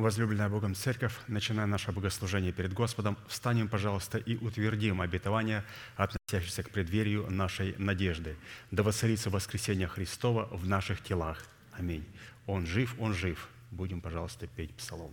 Возлюбленная Богом Церковь, начиная наше богослужение перед Господом, встанем, пожалуйста, и утвердим обетование, относящееся к преддверию нашей надежды. Да воцарится воскресение Христова в наших телах. Аминь. Он жив, Он жив. Будем, пожалуйста, петь псалом.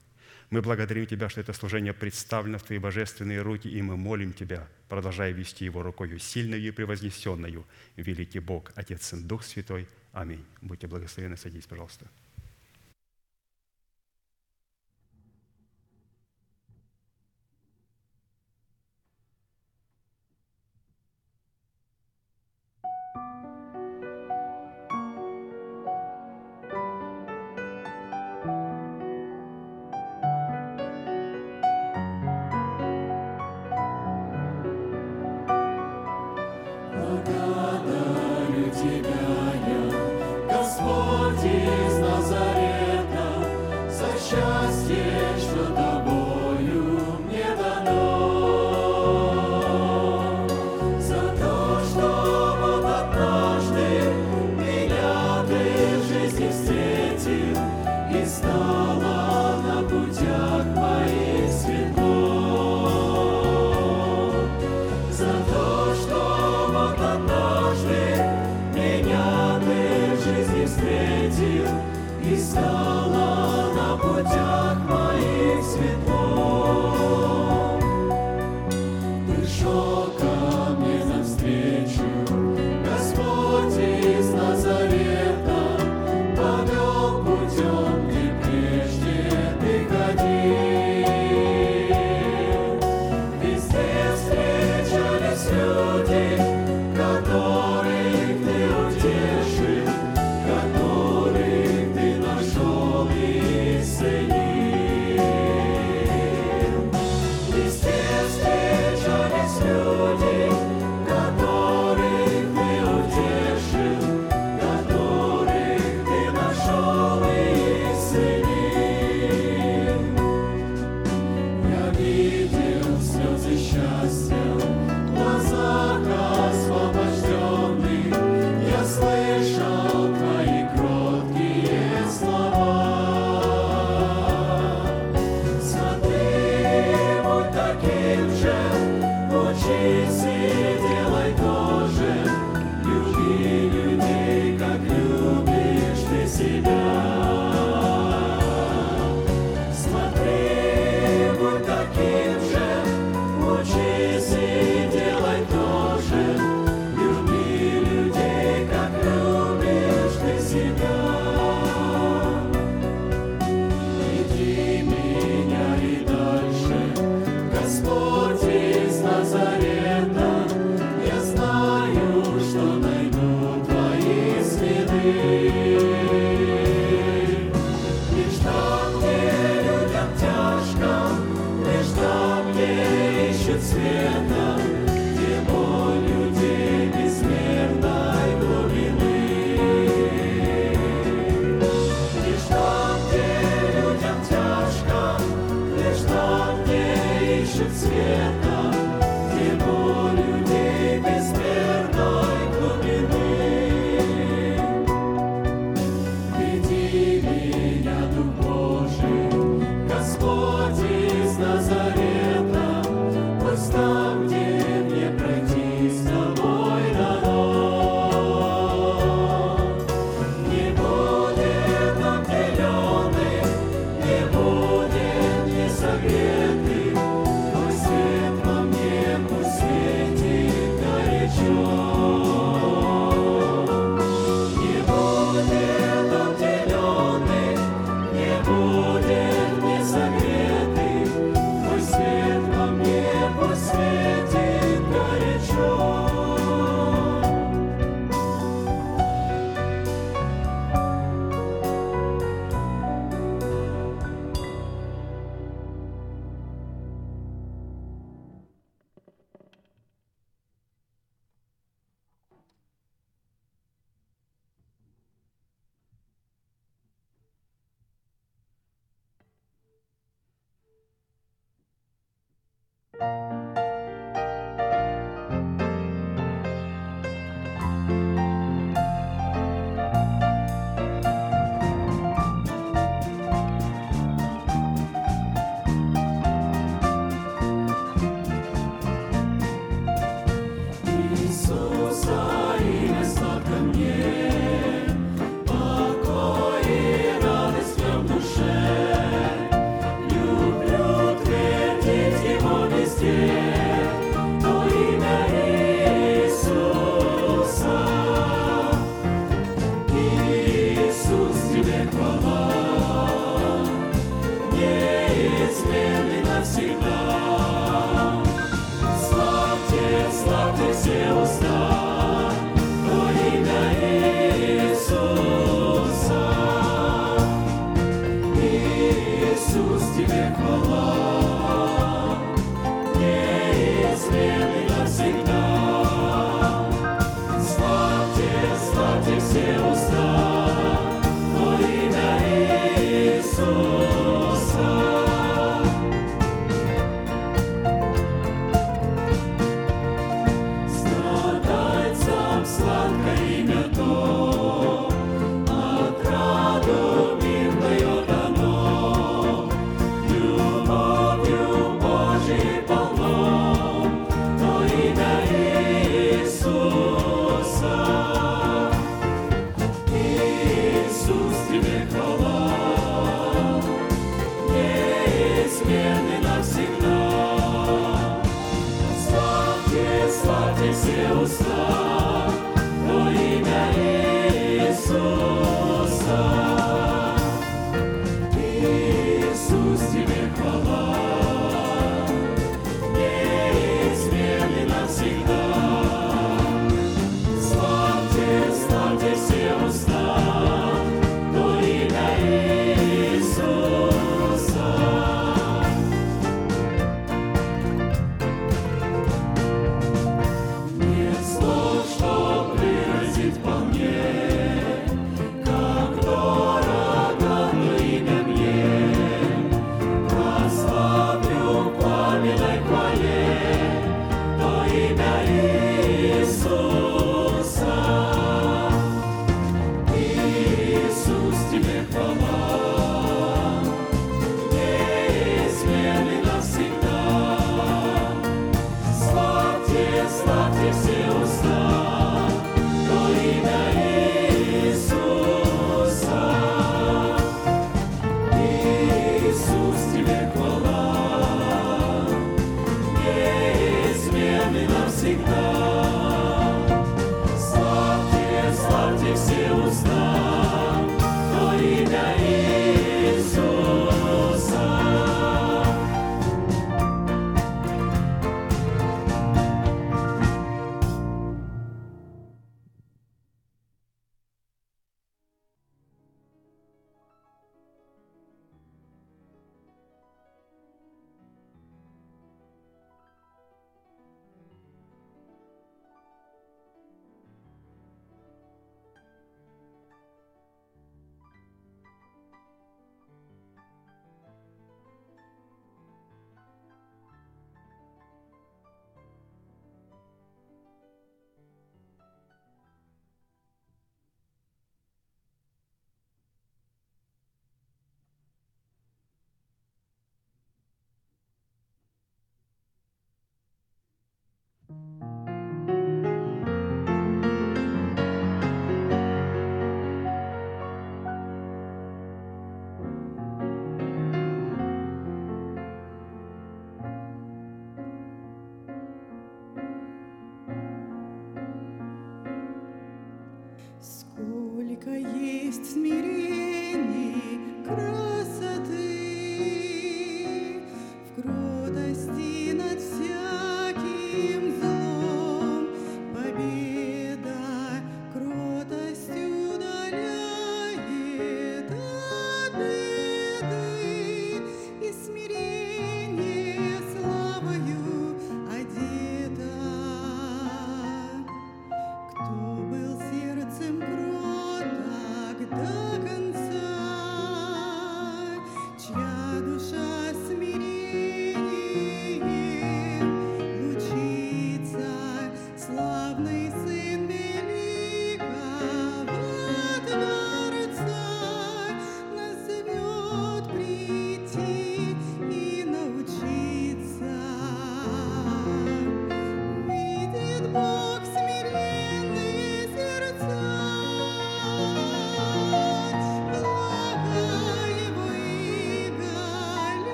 мы благодарим Тебя, что это служение представлено в Твои божественные руки, и мы молим Тебя, продолжая вести его рукою сильную и превознесенную, великий Бог, Отец и Дух Святой. Аминь. Будьте благословены. Садитесь, пожалуйста.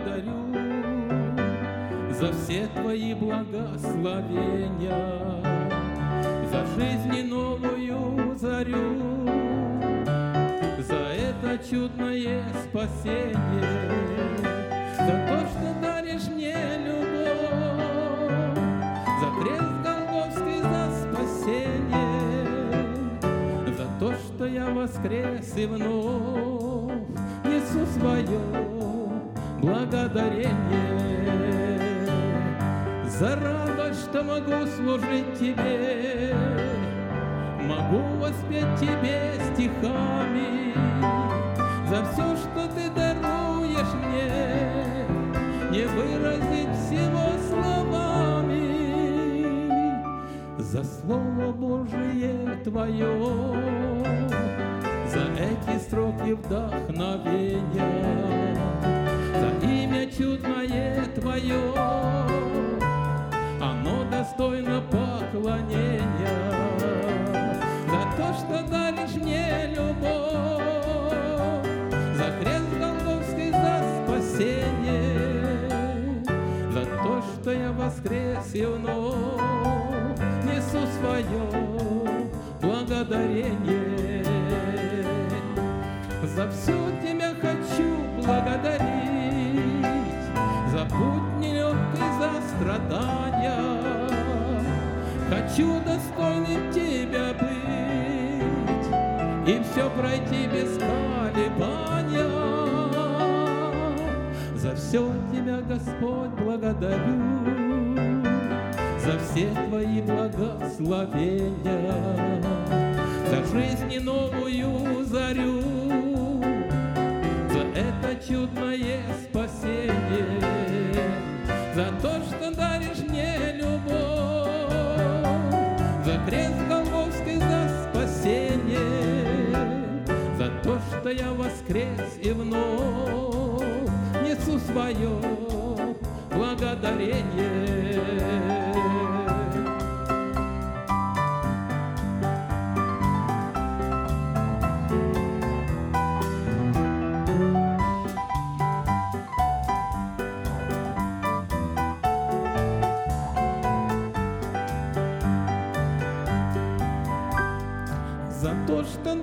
Благодарю за все Твои благословения, за жизнь новую зарю, за это чудное спасение, за то, что даришь мне любовь, за крест Голговский, за спасение, за то, что я воскрес и вновь несу свое благодарение. За радость, что могу служить Тебе, Могу воспеть Тебе стихами. За все, что Ты даруешь мне, Не выразить всего словами. За Слово Божие Твое, За эти строки вдохновения, чудное Твое, оно достойно поклонения за то, что даришь мне любовь, за крест Голговский, за спасение, за то, что я воскрес и вновь несу свое благодарение. За все Тебя хочу благодарить, путь нелегкий, за страдания. Хочу достойным Тебя быть И все пройти без колебания. За все Тебя, Господь, благодарю, За все Твои благословения, за жизнь новую зарю, за это чудное спасение, за то, что даришь мне любовь, за крест Голгофский, за спасение, за то, что я воскрес и вновь несу свое благодарение.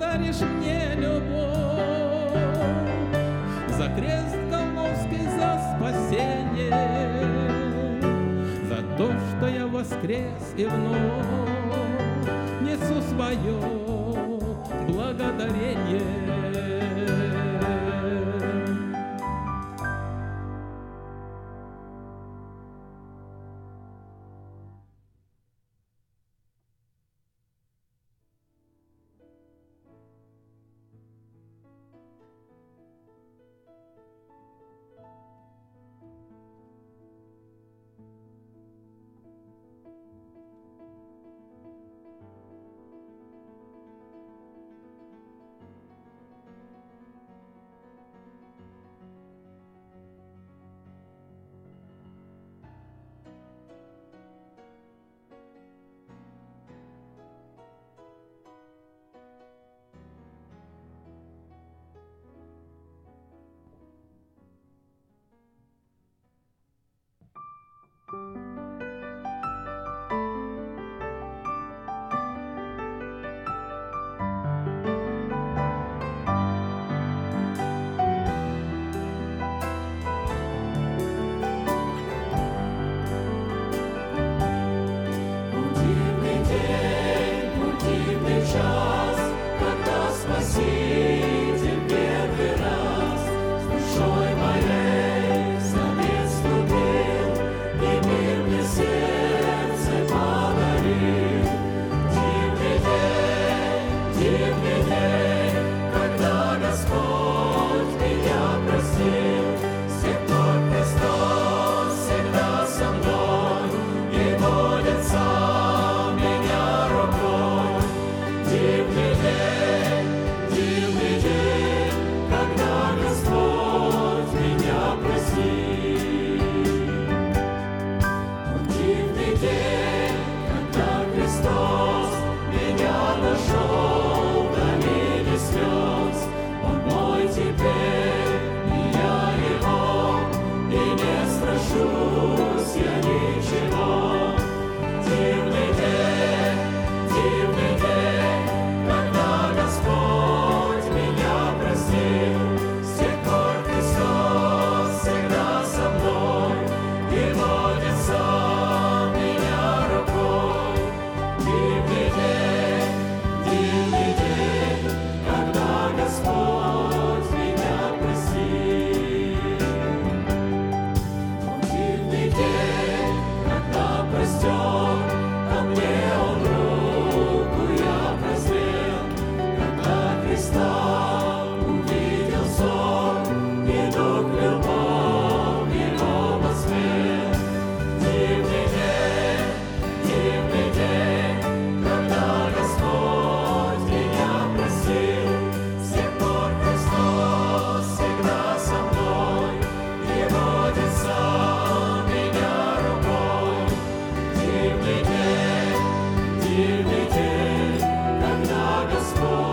Даришь мне любовь, за крест Голгофский, за спасение, за то, что я воскрес и вновь несу свое благодарение. день, когда Господь.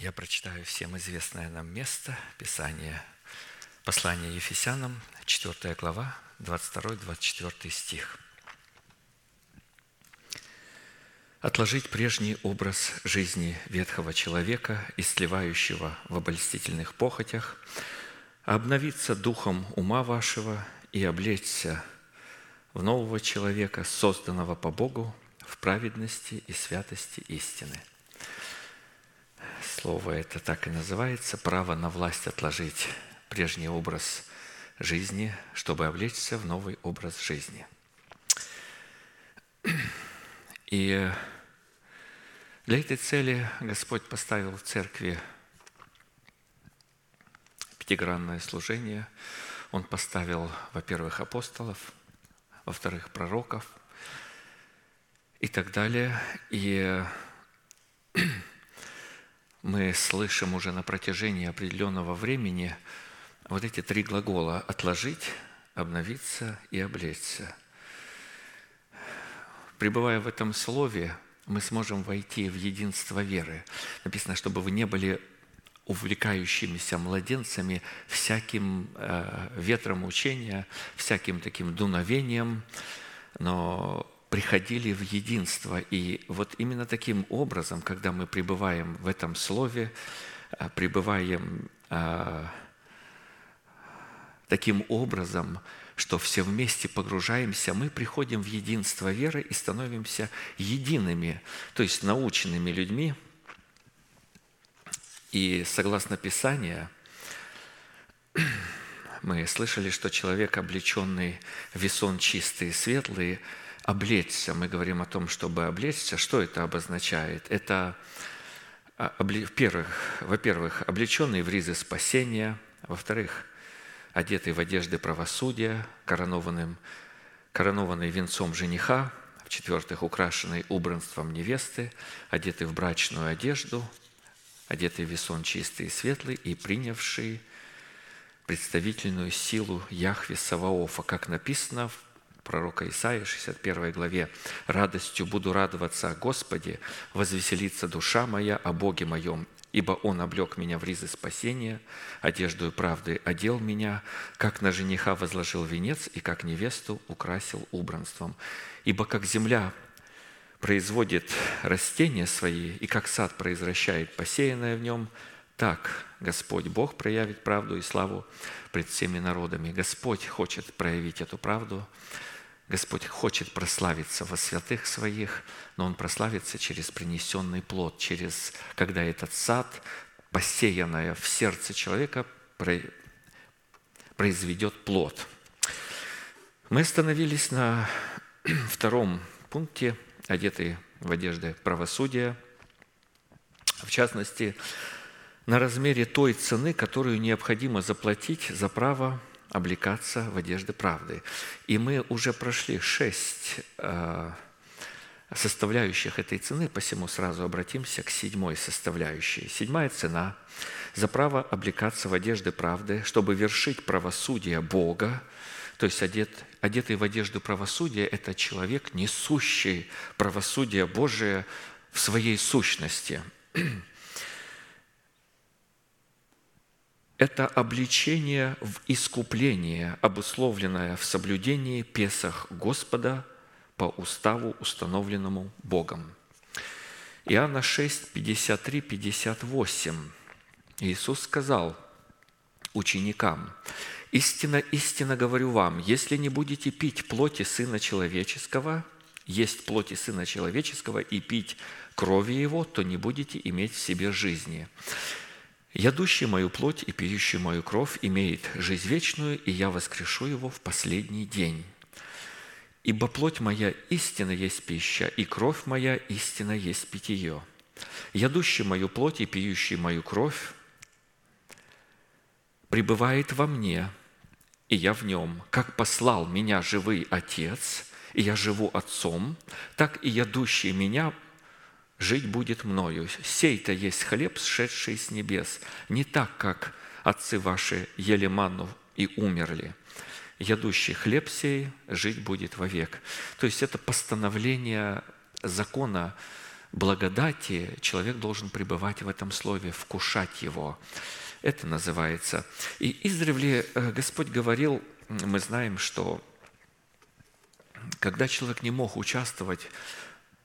Я прочитаю всем известное нам место Писания, послание Ефесянам, 4 глава, 22-24 стих. Отложить прежний образ жизни ветхого человека, истлевающего в обольстительных похотях, обновиться духом ума вашего и облечься в нового человека, созданного по Богу в праведности и святости истины. Слово это так и называется – право на власть отложить прежний образ жизни, чтобы облечься в новый образ жизни. И для этой цели Господь поставил в церкви пятигранное служение. Он поставил, во-первых, апостолов, во-вторых, пророков и так далее. И мы слышим уже на протяжении определенного времени вот эти три глагола «отложить», «обновиться» и «облечься». Пребывая в этом слове, мы сможем войти в единство веры. Написано, чтобы вы не были увлекающимися младенцами всяким э, ветром учения, всяким таким дуновением, но приходили в единство. И вот именно таким образом, когда мы пребываем в этом слове, э, пребываем э, таким образом, что все вместе погружаемся, мы приходим в единство веры и становимся едиными, то есть наученными людьми. И согласно Писанию, мы слышали, что человек, облеченный весон чистый и светлый, облечься. Мы говорим о том, чтобы облечься. Что это обозначает? Это, а, во-первых, облеченный в ризы спасения, во-вторых, одетый в одежды правосудия, коронованным, коронованный венцом жениха, в-четвертых, украшенный убранством невесты, одетый в брачную одежду, одетый в весон чистый и светлый и принявший представительную силу Яхве Саваофа, как написано в пророка Исаия, 61 главе. «Радостью буду радоваться о Господе, возвеселится душа моя о Боге моем, ибо Он облег меня в ризы спасения, одежду и правды одел меня, как на жениха возложил венец и как невесту украсил убранством. Ибо как земля производит растения свои, и как сад произвращает посеянное в нем, так Господь Бог проявит правду и славу пред всеми народами. Господь хочет проявить эту правду, Господь хочет прославиться во святых своих, но Он прославится через принесенный плод, через, когда этот сад, посеянное в сердце человека, произведет плод. Мы остановились на втором пункте, одетые в одежды правосудия, в частности, на размере той цены, которую необходимо заплатить за право облекаться в одежды правды. И мы уже прошли шесть э, составляющих этой цены, посему сразу обратимся к седьмой составляющей. Седьмая цена за право облекаться в одежды правды, чтобы вершить правосудие Бога, то есть одет, одетый в одежду правосудия – это человек, несущий правосудие Божие в своей сущности – это обличение в искупление, обусловленное в соблюдении Песах Господа по уставу, установленному Богом. Иоанна 6, 53, 58. Иисус сказал ученикам, «Истинно, истинно говорю вам, если не будете пить плоти Сына Человеческого, есть плоти Сына Человеческого и пить крови Его, то не будете иметь в себе жизни. Ядущий мою плоть и пьющий мою кровь имеет жизнь вечную, и я воскрешу его в последний день. Ибо плоть моя истина есть пища, и кровь моя истина есть питье. Ядущий мою плоть и пьющий мою кровь пребывает во мне, и я в нем, как послал меня живый Отец, и я живу Отцом, так и ядущий меня – жить будет мною. Сей-то есть хлеб, сшедший с небес, не так, как отцы ваши ели манну и умерли. Ядущий хлеб сей жить будет вовек. То есть это постановление закона благодати, человек должен пребывать в этом слове, вкушать его. Это называется. И издревле э, Господь говорил, мы знаем, что когда человек не мог участвовать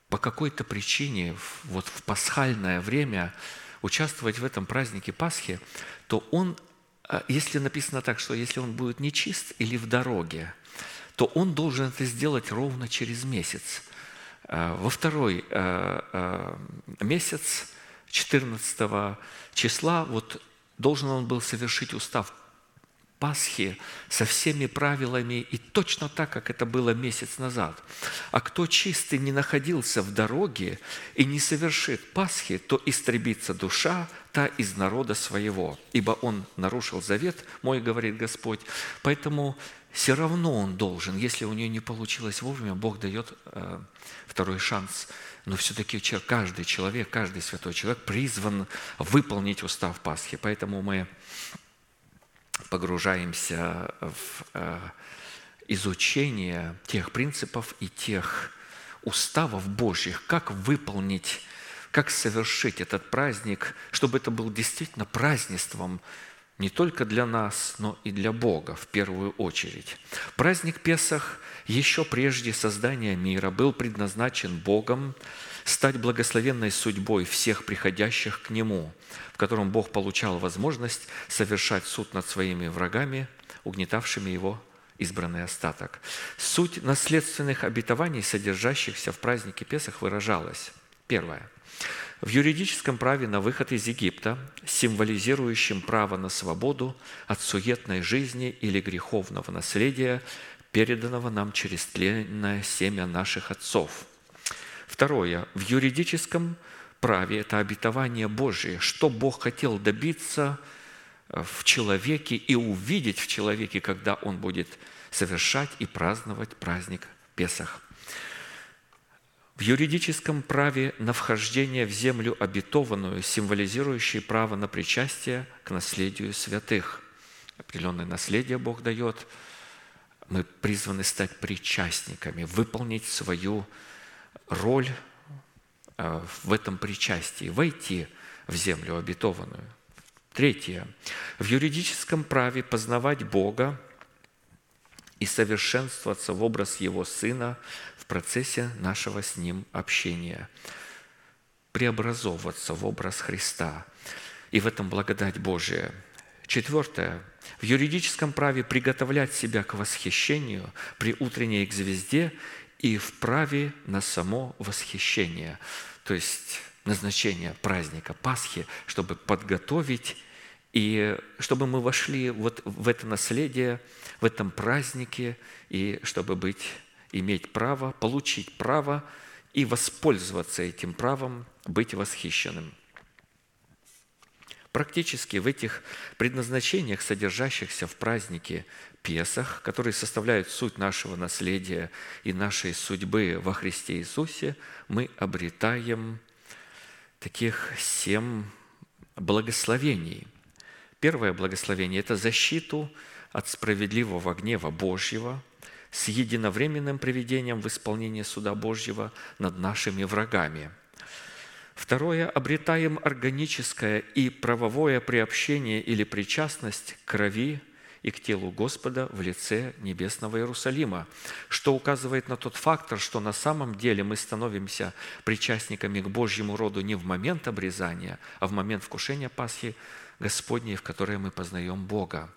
по какой-то причине вот в пасхальное время, участвовать в этом празднике Пасхи, то он, э, если написано так, что если он будет нечист или в дороге, то он должен это сделать ровно через месяц. Э, во второй месяц, 14 числа, вот должен он был совершить устав Пасхи со всеми правилами и точно так, как это было месяц назад. А кто чистый не находился в дороге и не совершит Пасхи, то истребится душа та из народа своего, ибо он нарушил завет мой, говорит Господь. Поэтому все равно он должен, если у нее не получилось вовремя, Бог дает э, второй шанс но все-таки каждый человек, каждый святой человек призван выполнить устав Пасхи. Поэтому мы погружаемся в э, изучение тех принципов и тех уставов Божьих, как выполнить, как совершить этот праздник, чтобы это был действительно празднеством не только для нас, но и для Бога в первую очередь. Праздник Песах еще прежде создания мира был предназначен Богом стать благословенной судьбой всех приходящих к Нему, в котором Бог получал возможность совершать суд над своими врагами, угнетавшими Его избранный остаток. Суть наследственных обетований, содержащихся в празднике Песах, выражалась. Первое – в юридическом праве на выход из Египта, символизирующем право на свободу от суетной жизни или греховного наследия, переданного нам через тленное семя наших отцов. Второе. В юридическом праве это обетование Божие, что Бог хотел добиться в человеке и увидеть в человеке, когда он будет совершать и праздновать праздник Песах в юридическом праве на вхождение в землю обетованную, символизирующее право на причастие к наследию святых. Определенное наследие Бог дает. Мы призваны стать причастниками, выполнить свою роль э, в этом причастии, войти в землю обетованную. Третье. В юридическом праве познавать Бога и совершенствоваться в образ Его Сына в процессе нашего с Ним общения, преобразовываться в образ Христа. И в этом благодать Божия. Четвертое. В юридическом праве приготовлять себя к восхищению при утренней к звезде и в праве на само восхищение. То есть назначение праздника Пасхи, чтобы подготовить и чтобы мы вошли вот в это наследие, в этом празднике, и чтобы быть иметь право, получить право и воспользоваться этим правом, быть восхищенным. Практически в этих предназначениях, содержащихся в празднике Песах, которые составляют суть нашего наследия и нашей судьбы во Христе Иисусе, мы обретаем таких семь благословений. Первое благословение – это защиту от справедливого гнева Божьего – с единовременным приведением в исполнение суда Божьего над нашими врагами. Второе, обретаем органическое и правовое приобщение или причастность к крови и к телу Господа в лице Небесного Иерусалима, что указывает на тот фактор, что на самом деле мы становимся причастниками к Божьему роду не в момент обрезания, а в момент вкушения Пасхи Господней, в которой мы познаем Бога.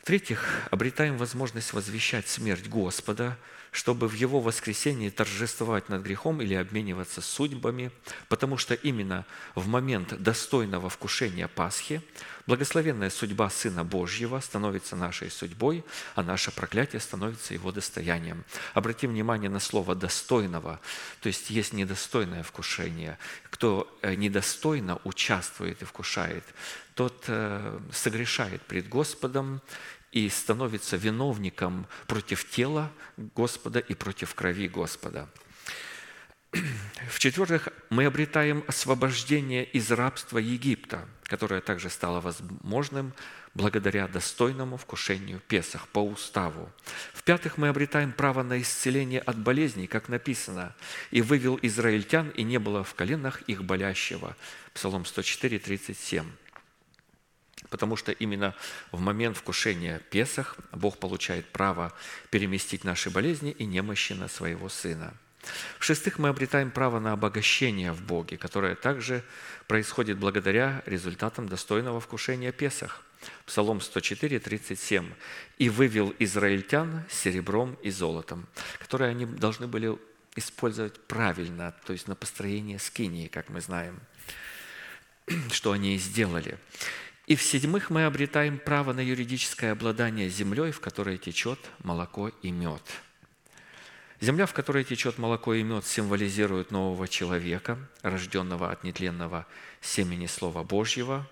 В-третьих, обретаем возможность возвещать смерть Господа, чтобы в Его воскресении торжествовать над грехом или обмениваться судьбами, потому что именно в момент достойного вкушения Пасхи благословенная судьба Сына Божьего становится нашей судьбой, а наше проклятие становится Его достоянием. Обратим внимание на слово «достойного», то есть есть недостойное вкушение. Кто э, недостойно участвует и вкушает, тот э, согрешает пред Господом и становится виновником против тела Господа и против крови Господа. В-четвертых, мы обретаем освобождение из рабства Египта, которое также стало возможным благодаря достойному вкушению Песах по уставу. В-пятых, мы обретаем право на исцеление от болезней, как написано, «И вывел израильтян, и не было в коленах их болящего». Псалом 104, 37. Потому что именно в момент вкушения Песах Бог получает право переместить наши болезни и немощи на своего Сына – в-шестых, мы обретаем право на обогащение в Боге, которое также происходит благодаря результатам достойного вкушения Песах. Псалом 104, 37. «И вывел израильтян серебром и золотом», которые они должны были использовать правильно, то есть на построение скинии, как мы знаем, что они и сделали. И в-седьмых, мы обретаем право на юридическое обладание землей, в которой течет молоко и мед – Земля, в которой течет молоко и мед, символизирует нового человека, рожденного от нетленного семени Слова Божьего,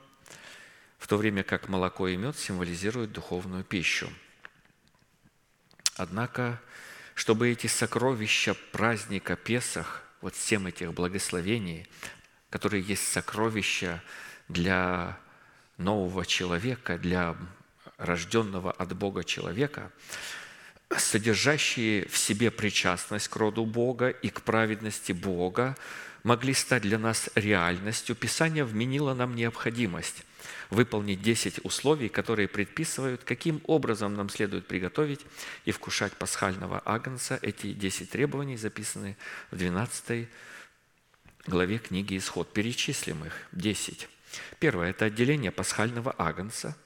в то время как молоко и мед символизируют духовную пищу. Однако, чтобы эти сокровища праздника Песах, вот всем этих благословений, которые есть сокровища для нового человека, для рожденного от Бога человека – содержащие в себе причастность к роду Бога и к праведности Бога, могли стать для нас реальностью, Писание вменило нам необходимость выполнить 10 условий, которые предписывают, каким образом нам следует приготовить и вкушать пасхального агнца. Эти 10 требований записаны в 12 главе книги «Исход». Перечислим их. 10. Первое – это отделение пасхального агнца.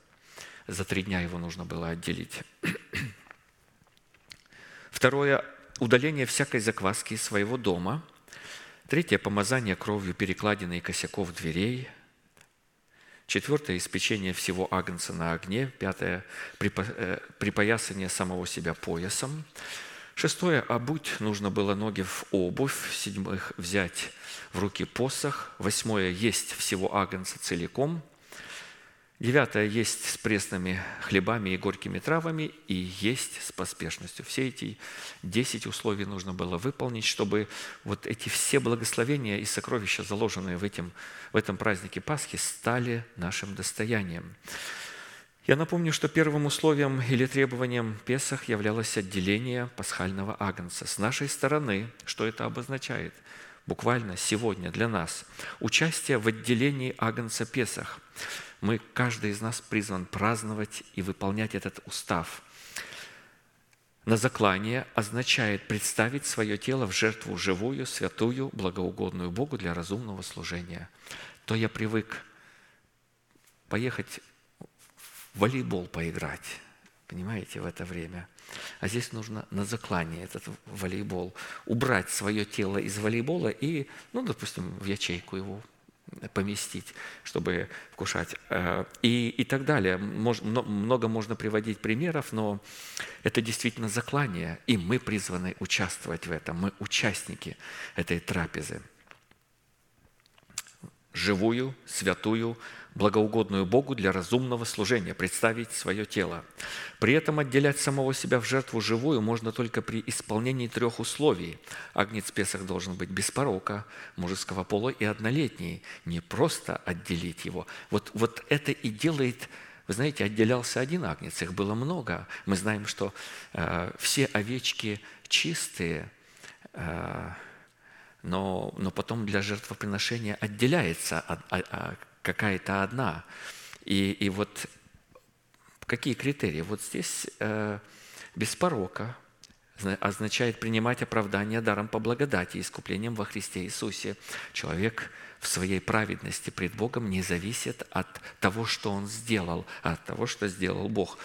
За три дня его нужно было отделить. Второе – удаление всякой закваски из своего дома. Третье – помазание кровью перекладины и косяков дверей. Четвертое – испечение всего агнца на огне. Пятое – э, припоясание самого себя поясом. Шестое – обуть нужно было ноги в обувь. Седьмых – взять в руки посох. Восьмое – есть всего агнца целиком – Девятое – есть с пресными хлебами и горькими травами, и есть с поспешностью. Все эти десять условий нужно было выполнить, чтобы вот эти все благословения и сокровища, заложенные в, этим, в этом празднике Пасхи, стали нашим достоянием. Я напомню, что первым условием или требованием Песах являлось отделение пасхального агнца. С нашей стороны, что это обозначает? Буквально сегодня для нас. Участие в отделении агнца Песах – мы, каждый из нас призван праздновать и выполнять этот устав. На заклание означает представить свое тело в жертву живую, святую, благоугодную Богу для разумного служения. То я привык поехать в волейбол поиграть, понимаете, в это время. А здесь нужно на заклание этот волейбол, убрать свое тело из волейбола и, ну, допустим, в ячейку его поместить, чтобы вкушать. Э, и, и так далее. Много можно приводить примеров, но это действительно заклание, и мы призваны участвовать в этом. Мы участники этой трапезы. Живую, святую, благоугодную Богу для разумного служения, представить свое тело. При этом отделять самого себя в жертву живую можно только при исполнении трех условий. Агнец Песах должен быть без порока, мужеского пола и однолетний. Не просто отделить его. Вот, вот это и делает вы знаете, отделялся один агнец, их было много. Мы знаем, что э, все овечки чистые, э, но, но потом для жертвоприношения отделяется а, а, какая-то одна. И, и вот какие критерии? Вот здесь э, без порока означает принимать оправдание даром по благодати, искуплением во Христе Иисусе. Человек в своей праведности пред Богом не зависит от того, что он сделал, а от того, что сделал Бог.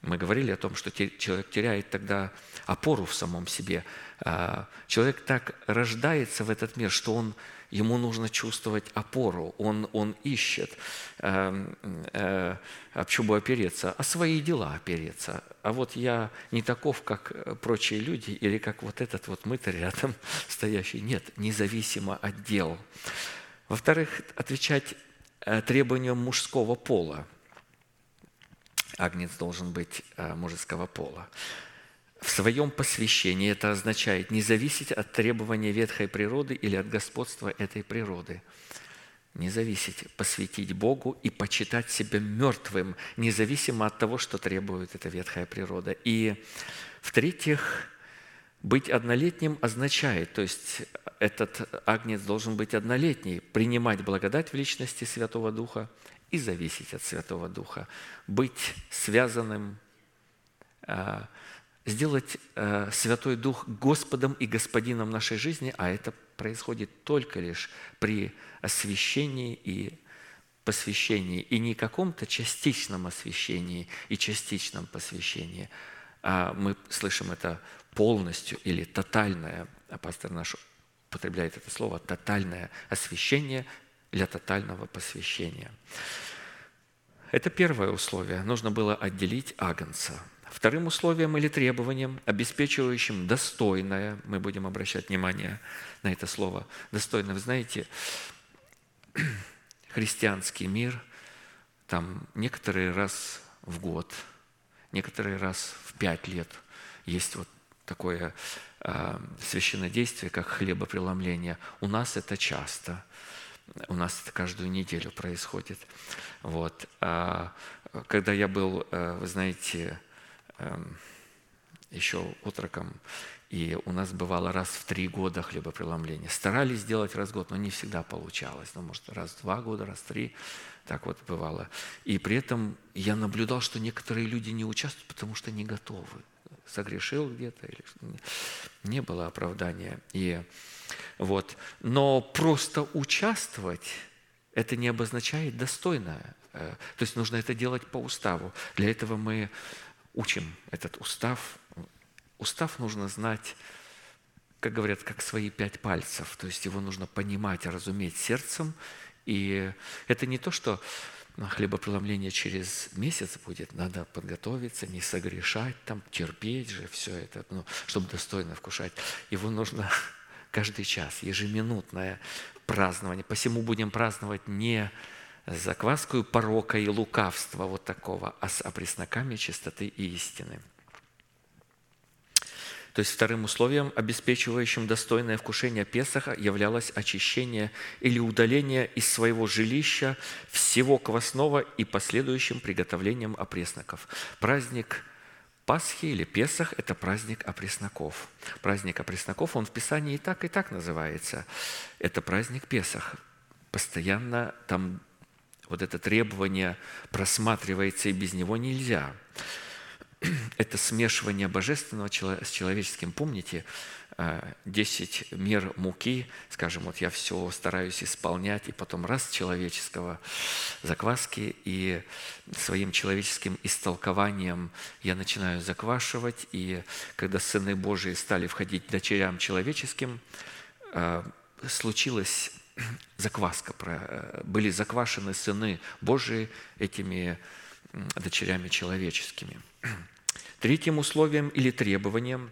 Мы говорили о том, что человек теряет тогда опору в самом себе. А, человек так рождается в этот мир, что он ему нужно чувствовать опору, он, он ищет, э, э, об бы опереться, о свои дела опереться. А вот я не таков, как прочие люди, или как вот этот вот мытарь рядом стоящий. Нет, независимо от дел. Во-вторых, отвечать э, требованиям мужского пола. Агнец должен быть э, мужского пола. В своем посвящении. Это означает не зависеть от требования ветхой природы или от господства этой природы. Не зависеть, посвятить Богу и почитать себя мертвым, независимо от того, что требует эта ветхая природа. И в-третьих, быть однолетним означает, то есть этот агнец должен быть однолетний, принимать благодать в личности Святого Духа и зависеть от Святого Духа, быть связанным, а, сделать а, Святой Дух Господом и Господином нашей жизни, а это происходит только лишь при освящении и посвящении, и не каком-то частичном освящении и частичном посвящении, а мы слышим это полностью или тотальное, а пастор наш употребляет это слово, тотальное освящение для тотального посвящения. Это первое условие. Нужно было отделить агнца. Вторым условием или требованием, обеспечивающим достойное, мы будем обращать внимание на это слово, достойное. Вы знаете, христианский мир, там некоторые раз в год, некоторые раз в пять лет есть вот такое э, священное действие, как хлебопреломление. У нас это часто. У нас это каждую неделю происходит. Вот. А когда я был, э, вы знаете, еще отроком, и у нас бывало раз в три года хлебопреломление. Старались сделать раз в год, но не всегда получалось. Ну, может, раз в два года, раз в три. Так вот бывало. И при этом я наблюдал, что некоторые люди не участвуют, потому что не готовы согрешил где-то, или не было оправдания. И вот. Но просто участвовать, это не обозначает достойно. Э, то есть нужно это делать по уставу. Для этого мы учим этот устав. Устав нужно знать, как говорят, как свои пять пальцев. То есть его нужно понимать, разуметь сердцем. И это не то, что хлебопреломление через месяц будет, надо подготовиться, не согрешать, там, терпеть же все это, ну, чтобы достойно вкушать. Его нужно каждый час, ежеминутное празднование. Посему будем праздновать не закваскую порока и лукавства вот такого, а с опресноками чистоты и истины. То есть вторым условием, обеспечивающим достойное вкушение Песаха, являлось очищение или удаление из своего жилища всего квасного и последующим приготовлением опресноков. Праздник Пасхи или Песах – это праздник опресноков. Праздник опресноков, он в Писании и так, и так называется. Это праздник Песах. Постоянно там вот это требование просматривается, и без него нельзя – это смешивание божественного с человеческим. Помните, 10 э, мер муки, скажем, вот я все стараюсь исполнять, и потом раз человеческого закваски, и своим человеческим истолкованием я начинаю заквашивать, и когда сыны Божии стали входить дочерям человеческим, э, случилась закваска, э, были заквашены сыны Божии этими дочерями человеческими. Третьим условием или требованием,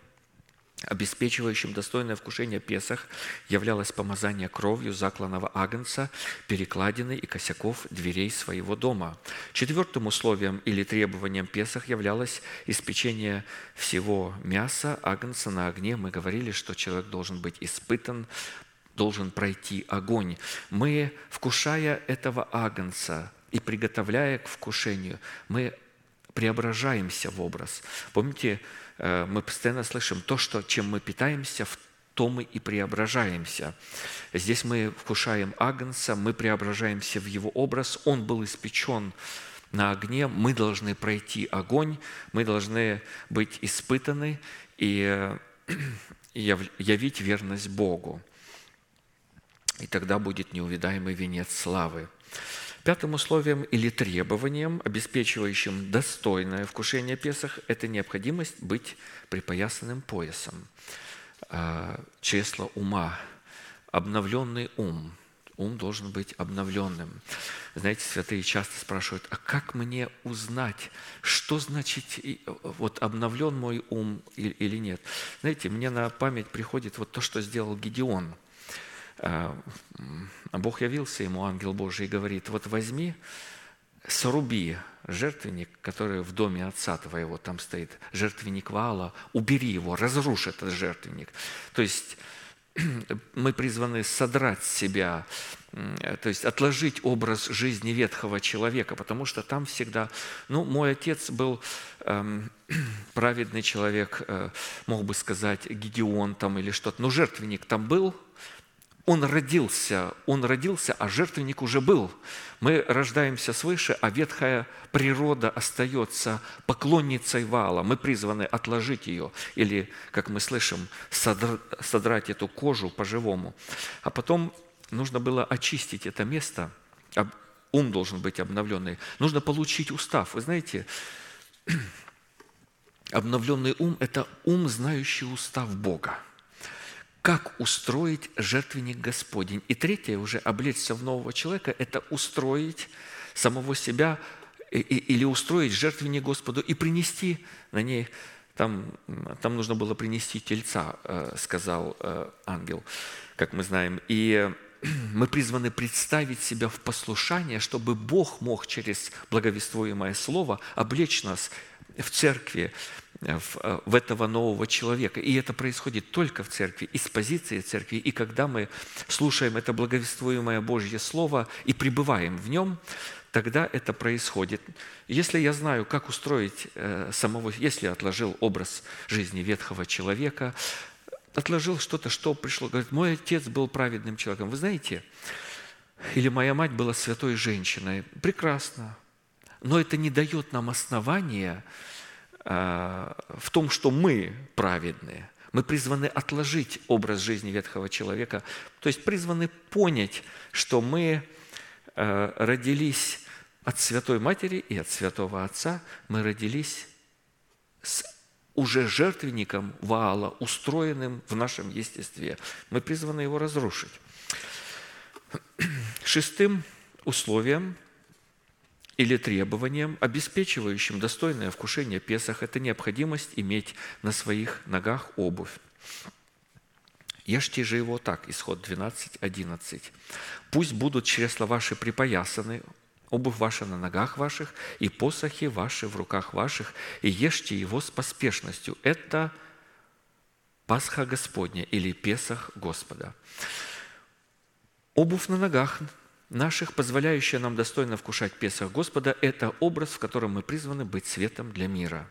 обеспечивающим достойное вкушение Песах, являлось помазание кровью закланного агнца, перекладины и косяков дверей своего дома. Четвертым условием или требованием Песах являлось испечение всего мяса агнца на огне. Мы говорили, что человек должен быть испытан, должен пройти огонь. Мы, вкушая этого агнца, и приготовляя к вкушению, мы преображаемся в образ. Помните, э, мы постоянно слышим то, что, чем мы питаемся, в то мы и преображаемся. Здесь мы вкушаем Агнца, мы преображаемся в его образ. Он был испечен на огне, мы должны пройти огонь, мы должны быть испытаны и явить верность Богу. И тогда будет неувидаемый венец славы. Пятым условием или требованием, обеспечивающим достойное вкушение Песах, это необходимость быть припоясанным поясом. А, чресло ума, обновленный ум. Ум должен быть обновленным. Знаете, святые часто спрашивают, а как мне узнать, что значит вот обновлен мой ум или нет? Знаете, мне на память приходит вот то, что сделал Гедеон – Бог явился ему, ангел Божий, и говорит, вот возьми, сруби жертвенник, который в доме отца твоего, там стоит жертвенник Ваала, убери его, разрушь этот жертвенник. То есть мы призваны содрать себя, то есть отложить образ жизни ветхого человека, потому что там всегда, ну, мой отец был эм, праведный человек, э, мог бы сказать, Гедеон там или что-то, но жертвенник там был – он родился, он родился, а жертвенник уже был. Мы рождаемся свыше, а ветхая природа остается поклонницей вала. Мы призваны отложить ее или, как мы слышим, содрать эту кожу по-живому. А потом нужно было очистить это место, ум должен быть обновленный. Нужно получить устав. Вы знаете, обновленный ум – это ум, знающий устав Бога как устроить жертвенник Господень. И третье, уже облечься в нового человека, это устроить самого себя или устроить жертвенник Господу и принести на ней, там, там нужно было принести тельца, э, сказал э, ангел, как мы знаем. И мы призваны представить себя в послушание, чтобы Бог мог через благовествуемое слово облечь нас в церкви, в, э, в этого нового человека. И это происходит только в церкви, из позиции церкви. И когда мы слушаем это благовествуемое Божье Слово и пребываем в нем, тогда это происходит. Если я знаю, как устроить э, самого, если отложил образ жизни ветхого человека, отложил что-то, что пришло, говорит, мой отец был праведным человеком. Вы знаете, или моя мать была святой женщиной. Прекрасно. Но это не дает нам основания Э, в том, что мы праведные. Мы призваны отложить образ жизни ветхого человека, то есть призваны понять, что мы э, родились от Святой Матери и от Святого Отца, мы родились с уже жертвенником Ваала, устроенным в нашем естестве. Мы призваны его разрушить. Шестым условием или требованием, обеспечивающим достойное вкушение Песах, это необходимость иметь на своих ногах обувь. Ешьте же его так, исход 12, 11. «Пусть будут чресла ваши припоясаны, обувь ваша на ногах ваших, и посохи ваши в руках ваших, и ешьте его с поспешностью». Это Пасха Господня или Песах Господа. Обувь на ногах наших, позволяющая нам достойно вкушать Песах Господа, это образ, в котором мы призваны быть светом для мира.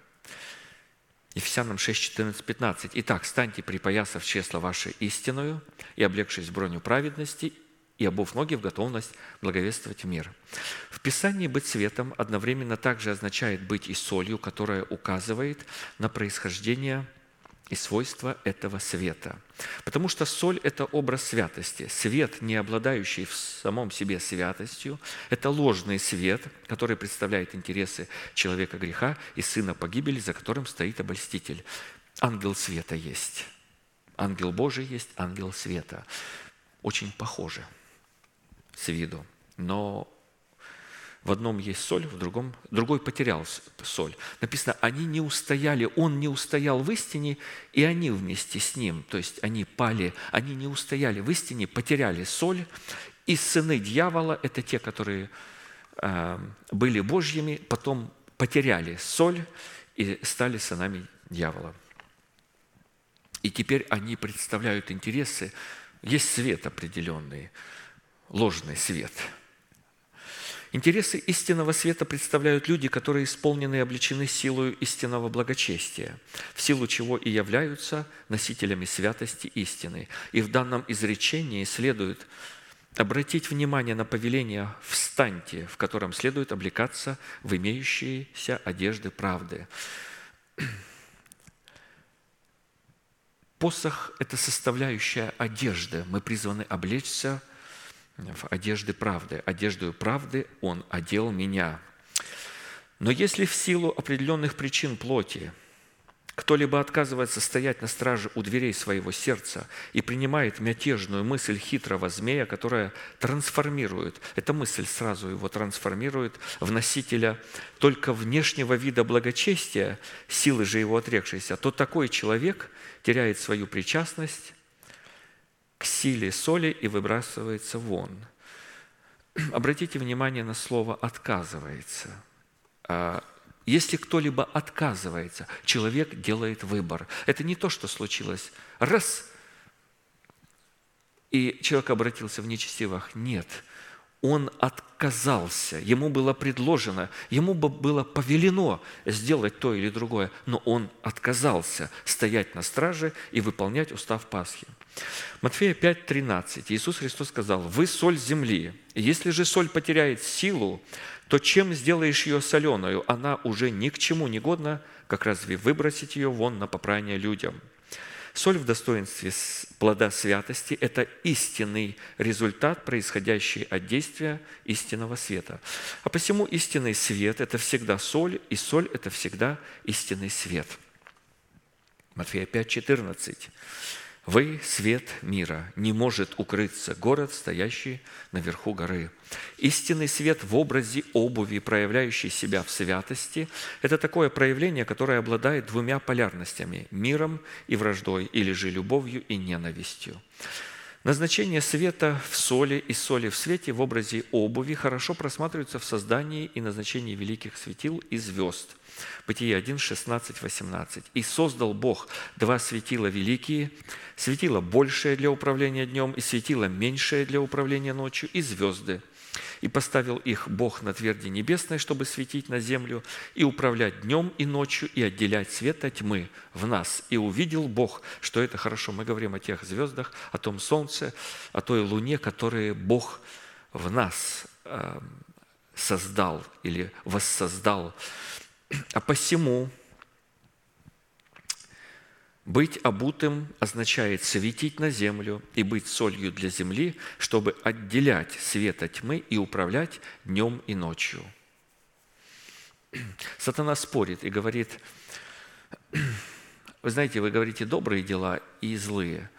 Ефесянам 6, 14, 15. «Итак, станьте, припоясав чресло ваше истинную и облегшись броню праведности, и обув ноги в готовность благовествовать мир». В Писании «быть светом» одновременно также означает быть и солью, которая указывает на происхождение и свойства этого света. Потому что соль – это образ святости. Свет, не обладающий в самом себе святостью, это ложный свет, который представляет интересы человека греха и сына погибели, за которым стоит обольститель. Ангел света есть. Ангел Божий есть, ангел света. Очень похожи с виду, но в одном есть соль, в другом, другой потерял соль. Написано, они не устояли, он не устоял в истине, и они вместе с ним, то есть они пали, они не устояли в истине, потеряли соль, и сыны дьявола – это те, которые э, были Божьими, потом потеряли соль и стали сынами дьявола. И теперь они представляют интересы, есть свет определенный, ложный свет – Интересы истинного света представляют люди, которые исполнены и облечены силою истинного благочестия, в силу чего и являются носителями святости истины. И в данном изречении следует обратить внимание на повеление «встаньте», в котором следует облекаться в имеющиеся одежды правды. Посох – это составляющая одежды. Мы призваны облечься – в одежды правды. Одеждою правды Он одел меня. Но если в силу определенных причин плоти кто-либо отказывается стоять на страже у дверей своего сердца и принимает мятежную мысль хитрого змея, которая трансформирует, эта мысль сразу его трансформирует в носителя только внешнего вида благочестия, силы же его отрекшейся, то такой человек теряет свою причастность к силе соли и выбрасывается вон. Обратите внимание на слово «отказывается». а, если кто-либо отказывается, человек делает выбор. Это не то, что случилось раз, и человек обратился в нечестивых. Нет, он отказался, ему было предложено, ему было повелено сделать то или другое, но он отказался стоять на страже и выполнять устав Пасхи. Матфея 5:13 Иисус Христос сказал, «Вы соль земли, если же соль потеряет силу, то чем сделаешь ее соленую? Она уже ни к чему не годна, как разве выбросить ее вон на попрание людям?» Соль в достоинстве плода святости – это истинный результат, происходящий от действия истинного света. А посему истинный свет – это всегда соль, и соль – это всегда истинный свет. Матфея 5, 14. Вы – свет мира, не может укрыться город, стоящий наверху горы. Истинный свет в образе обуви, проявляющий себя в святости, это такое проявление, которое обладает двумя полярностями – миром и враждой, или же любовью и ненавистью. Назначение света в соли и соли в свете в образе обуви хорошо просматривается в создании и назначении великих светил и звезд – Бытие 1, 16, 18. «И создал Бог два светила великие, светило большее для управления днем и светило меньшее для управления ночью, и звезды. И поставил их Бог на тверди небесной, чтобы светить на землю, и управлять днем и ночью, и отделять свет от тьмы в нас. И увидел Бог, что это хорошо. Мы говорим о тех звездах, о том солнце, о той луне, которые Бог в нас э, создал или воссоздал. А посему быть обутым означает светить на землю и быть солью для земли, чтобы отделять свет от тьмы и управлять днем и ночью. Сатана спорит и говорит, вы знаете, вы говорите добрые дела и злые.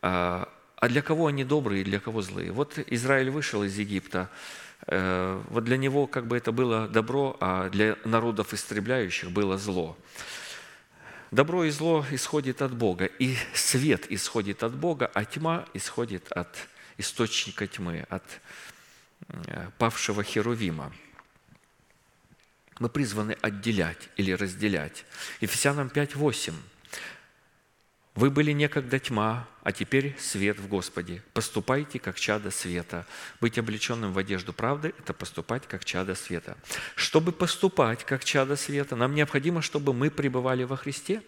А, а для кого они добрые и для кого злые? Вот Израиль вышел из Египта, Э, вот для него как бы это было добро, а для народов истребляющих было зло. Добро и зло исходит от Бога, и свет исходит от Бога, а тьма исходит от источника тьмы, от э, павшего Херувима. Мы призваны отделять или разделять. Ефесянам 5.8 вы были некогда тьма, а теперь свет в Господе. Поступайте, как чада света. Быть облеченным в одежду правды – это поступать, как чада света. Чтобы поступать, как чада света, нам необходимо, чтобы мы пребывали во Христе,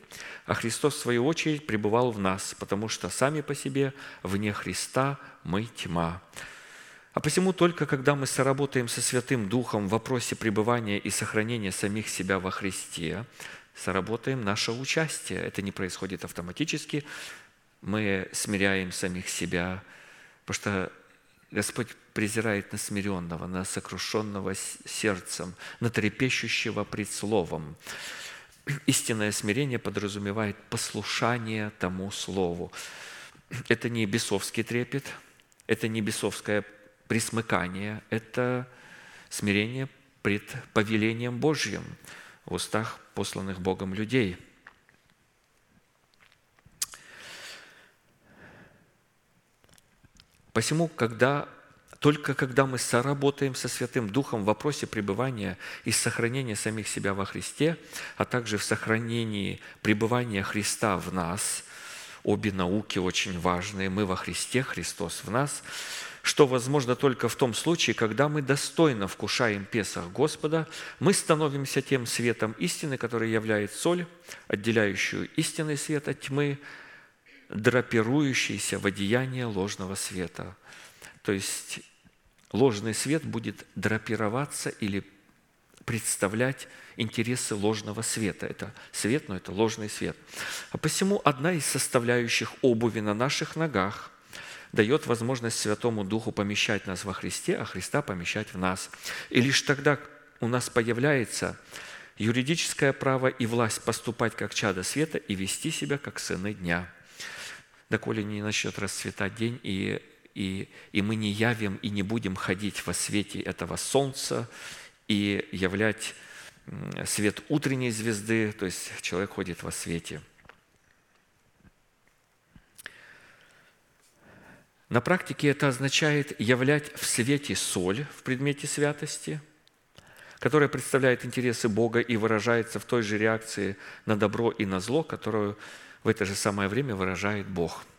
а Христос, в свою очередь, пребывал в нас, потому что сами по себе вне Христа мы тьма. А посему только когда мы соработаем со Святым Духом в вопросе пребывания и сохранения самих себя во Христе, сработаем наше участие. Это не происходит автоматически. Мы смиряем самих себя, потому что Господь презирает на смиренного, на сокрушенного сердцем, на трепещущего пред словом. Истинное смирение подразумевает послушание тому слову. Это не бесовский трепет, это не бесовское присмыкание, это смирение пред повелением Божьим в устах посланных Богом людей. Посему, когда, только когда мы соработаем со Святым Духом в вопросе пребывания и сохранения самих себя во Христе, а также в сохранении пребывания Христа в нас, обе науки очень важные, мы во Христе, Христос в нас – что возможно только в том случае, когда мы достойно вкушаем Песах Господа, мы становимся тем светом истины, который является соль, отделяющую истинный свет от тьмы, драпирующийся в одеяние ложного света. То есть ложный свет будет драпироваться или представлять интересы ложного света. Это свет, но это ложный свет. А посему одна из составляющих обуви на наших ногах – дает возможность Святому Духу помещать нас во Христе, а Христа помещать в нас. И лишь тогда у нас появляется юридическое право и власть поступать как чада света и вести себя как сыны дня. Доколе не начнет расцветать день, и, и, и мы не явим и не будем ходить во свете этого солнца и являть свет утренней звезды, то есть человек ходит во свете – На практике это означает являть в свете соль в предмете святости, которая представляет интересы Бога и выражается в той же реакции на добро и на зло, которую в это же самое время выражает Бог –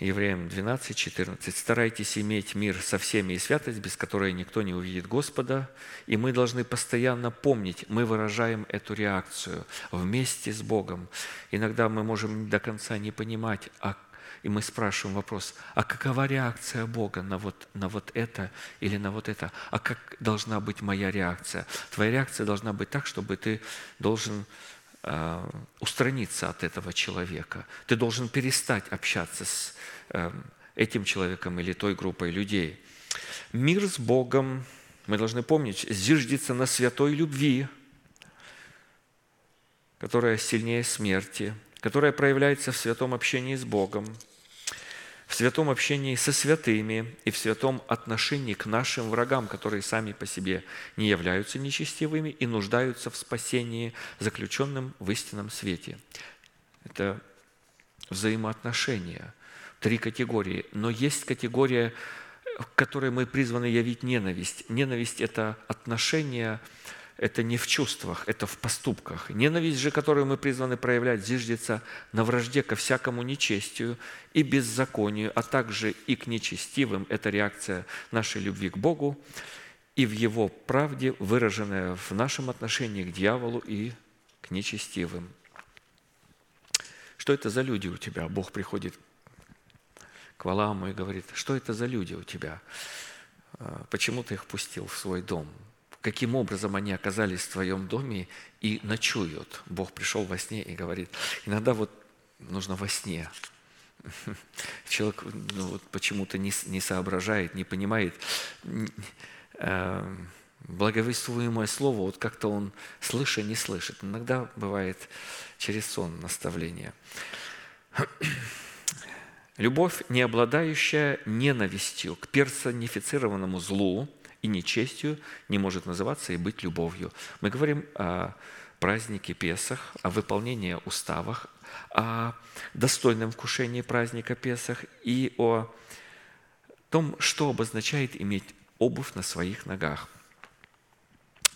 Евреям 12, 14. «Старайтесь иметь мир со всеми и святость, без которой никто не увидит Господа». И мы должны постоянно помнить, мы выражаем эту реакцию вместе с Богом. Иногда мы можем до конца не понимать, а и мы спрашиваем вопрос, а какова реакция Бога на вот, на вот это или на вот это? А как должна быть моя реакция? Твоя реакция должна быть так, чтобы ты должен э, устраниться от этого человека. Ты должен перестать общаться с Эм, этим человеком или той группой людей. Мир с Богом, мы должны помнить, зиждется на святой любви, которая сильнее смерти, которая проявляется в святом общении с Богом, в святом общении со святыми и в святом отношении к нашим врагам, которые сами по себе не являются нечестивыми и нуждаются в спасении, заключенным в истинном свете. Это взаимоотношения – три категории. Но есть категория, в которой мы призваны явить ненависть. Ненависть – это отношение, это не в чувствах, это в поступках. Ненависть же, которую мы призваны проявлять, зиждется на вражде ко всякому нечестию и беззаконию, а также и к нечестивым. Это реакция нашей любви к Богу и в Его правде, выраженная в нашем отношении к дьяволу и к нечестивым. Что это за люди у тебя? Бог приходит к Валааму и говорит, что это за люди у тебя? А, почему ты их пустил в свой дом? Каким образом они оказались в твоем доме и ночуют? Бог пришел во сне и говорит, иногда вот нужно во сне. Человек ну, вот почему-то не, не соображает, не понимает э, благовествуемое слово, вот как-то он слыша не слышит. Иногда бывает через сон наставление. Любовь, не обладающая ненавистью к персонифицированному злу и нечестию, не может называться и быть любовью. Мы говорим о празднике Песах, о выполнении уставах, о достойном вкушении праздника Песах и о том, что обозначает иметь обувь на своих ногах.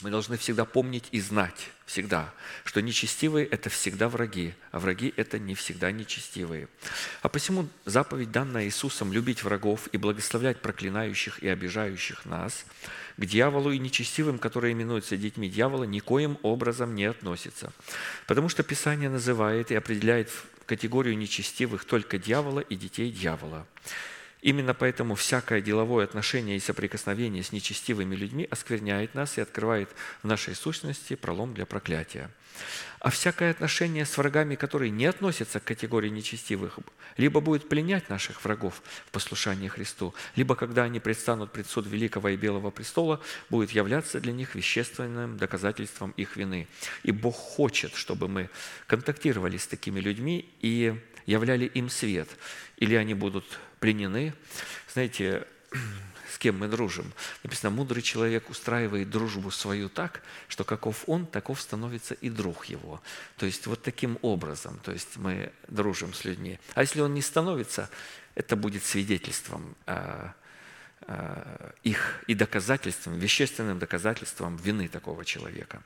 Мы должны всегда помнить и знать, всегда, что нечестивые – это всегда враги, а враги – это не всегда нечестивые. А посему заповедь, данная Иисусом, любить врагов и благословлять проклинающих и обижающих нас, к дьяволу и нечестивым, которые именуются детьми дьявола, никоим образом не относится. Потому что Писание называет и определяет в категорию нечестивых только дьявола и детей дьявола. Именно поэтому всякое деловое отношение и соприкосновение с нечестивыми людьми оскверняет нас и открывает в нашей сущности пролом для проклятия. А всякое отношение с врагами, которые не относятся к категории нечестивых, либо будет пленять наших врагов в послушании Христу, либо, когда они предстанут пред суд Великого и Белого престола, будет являться для них вещественным доказательством их вины. И Бог хочет, чтобы мы контактировали с такими людьми и являли им свет. Или они будут пленены. Знаете, с кем мы дружим? Написано, мудрый человек устраивает дружбу свою так, что каков он, таков становится и друг его. То есть вот таким образом, то есть мы дружим с людьми. А если он не становится, это будет свидетельством а, а, их и доказательством, вещественным доказательством вины такого человека.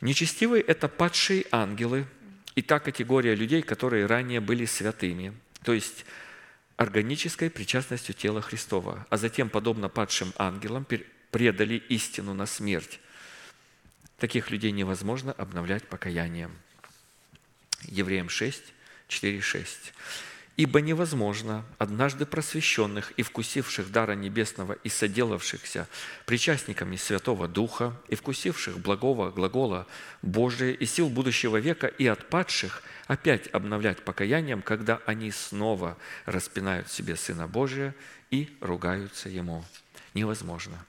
Нечестивые – это падшие ангелы и та категория людей, которые ранее были святыми, то есть органической причастностью тела Христова, а затем, подобно падшим ангелам, предали истину на смерть. Таких людей невозможно обновлять покаянием. Евреям 6, 4, 6. Ибо невозможно однажды просвещенных и вкусивших дара небесного и соделавшихся причастниками Святого Духа и вкусивших благого глагола Божия и сил будущего века и отпадших опять обновлять покаянием, когда они снова распинают себе Сына Божия и ругаются Ему невозможно.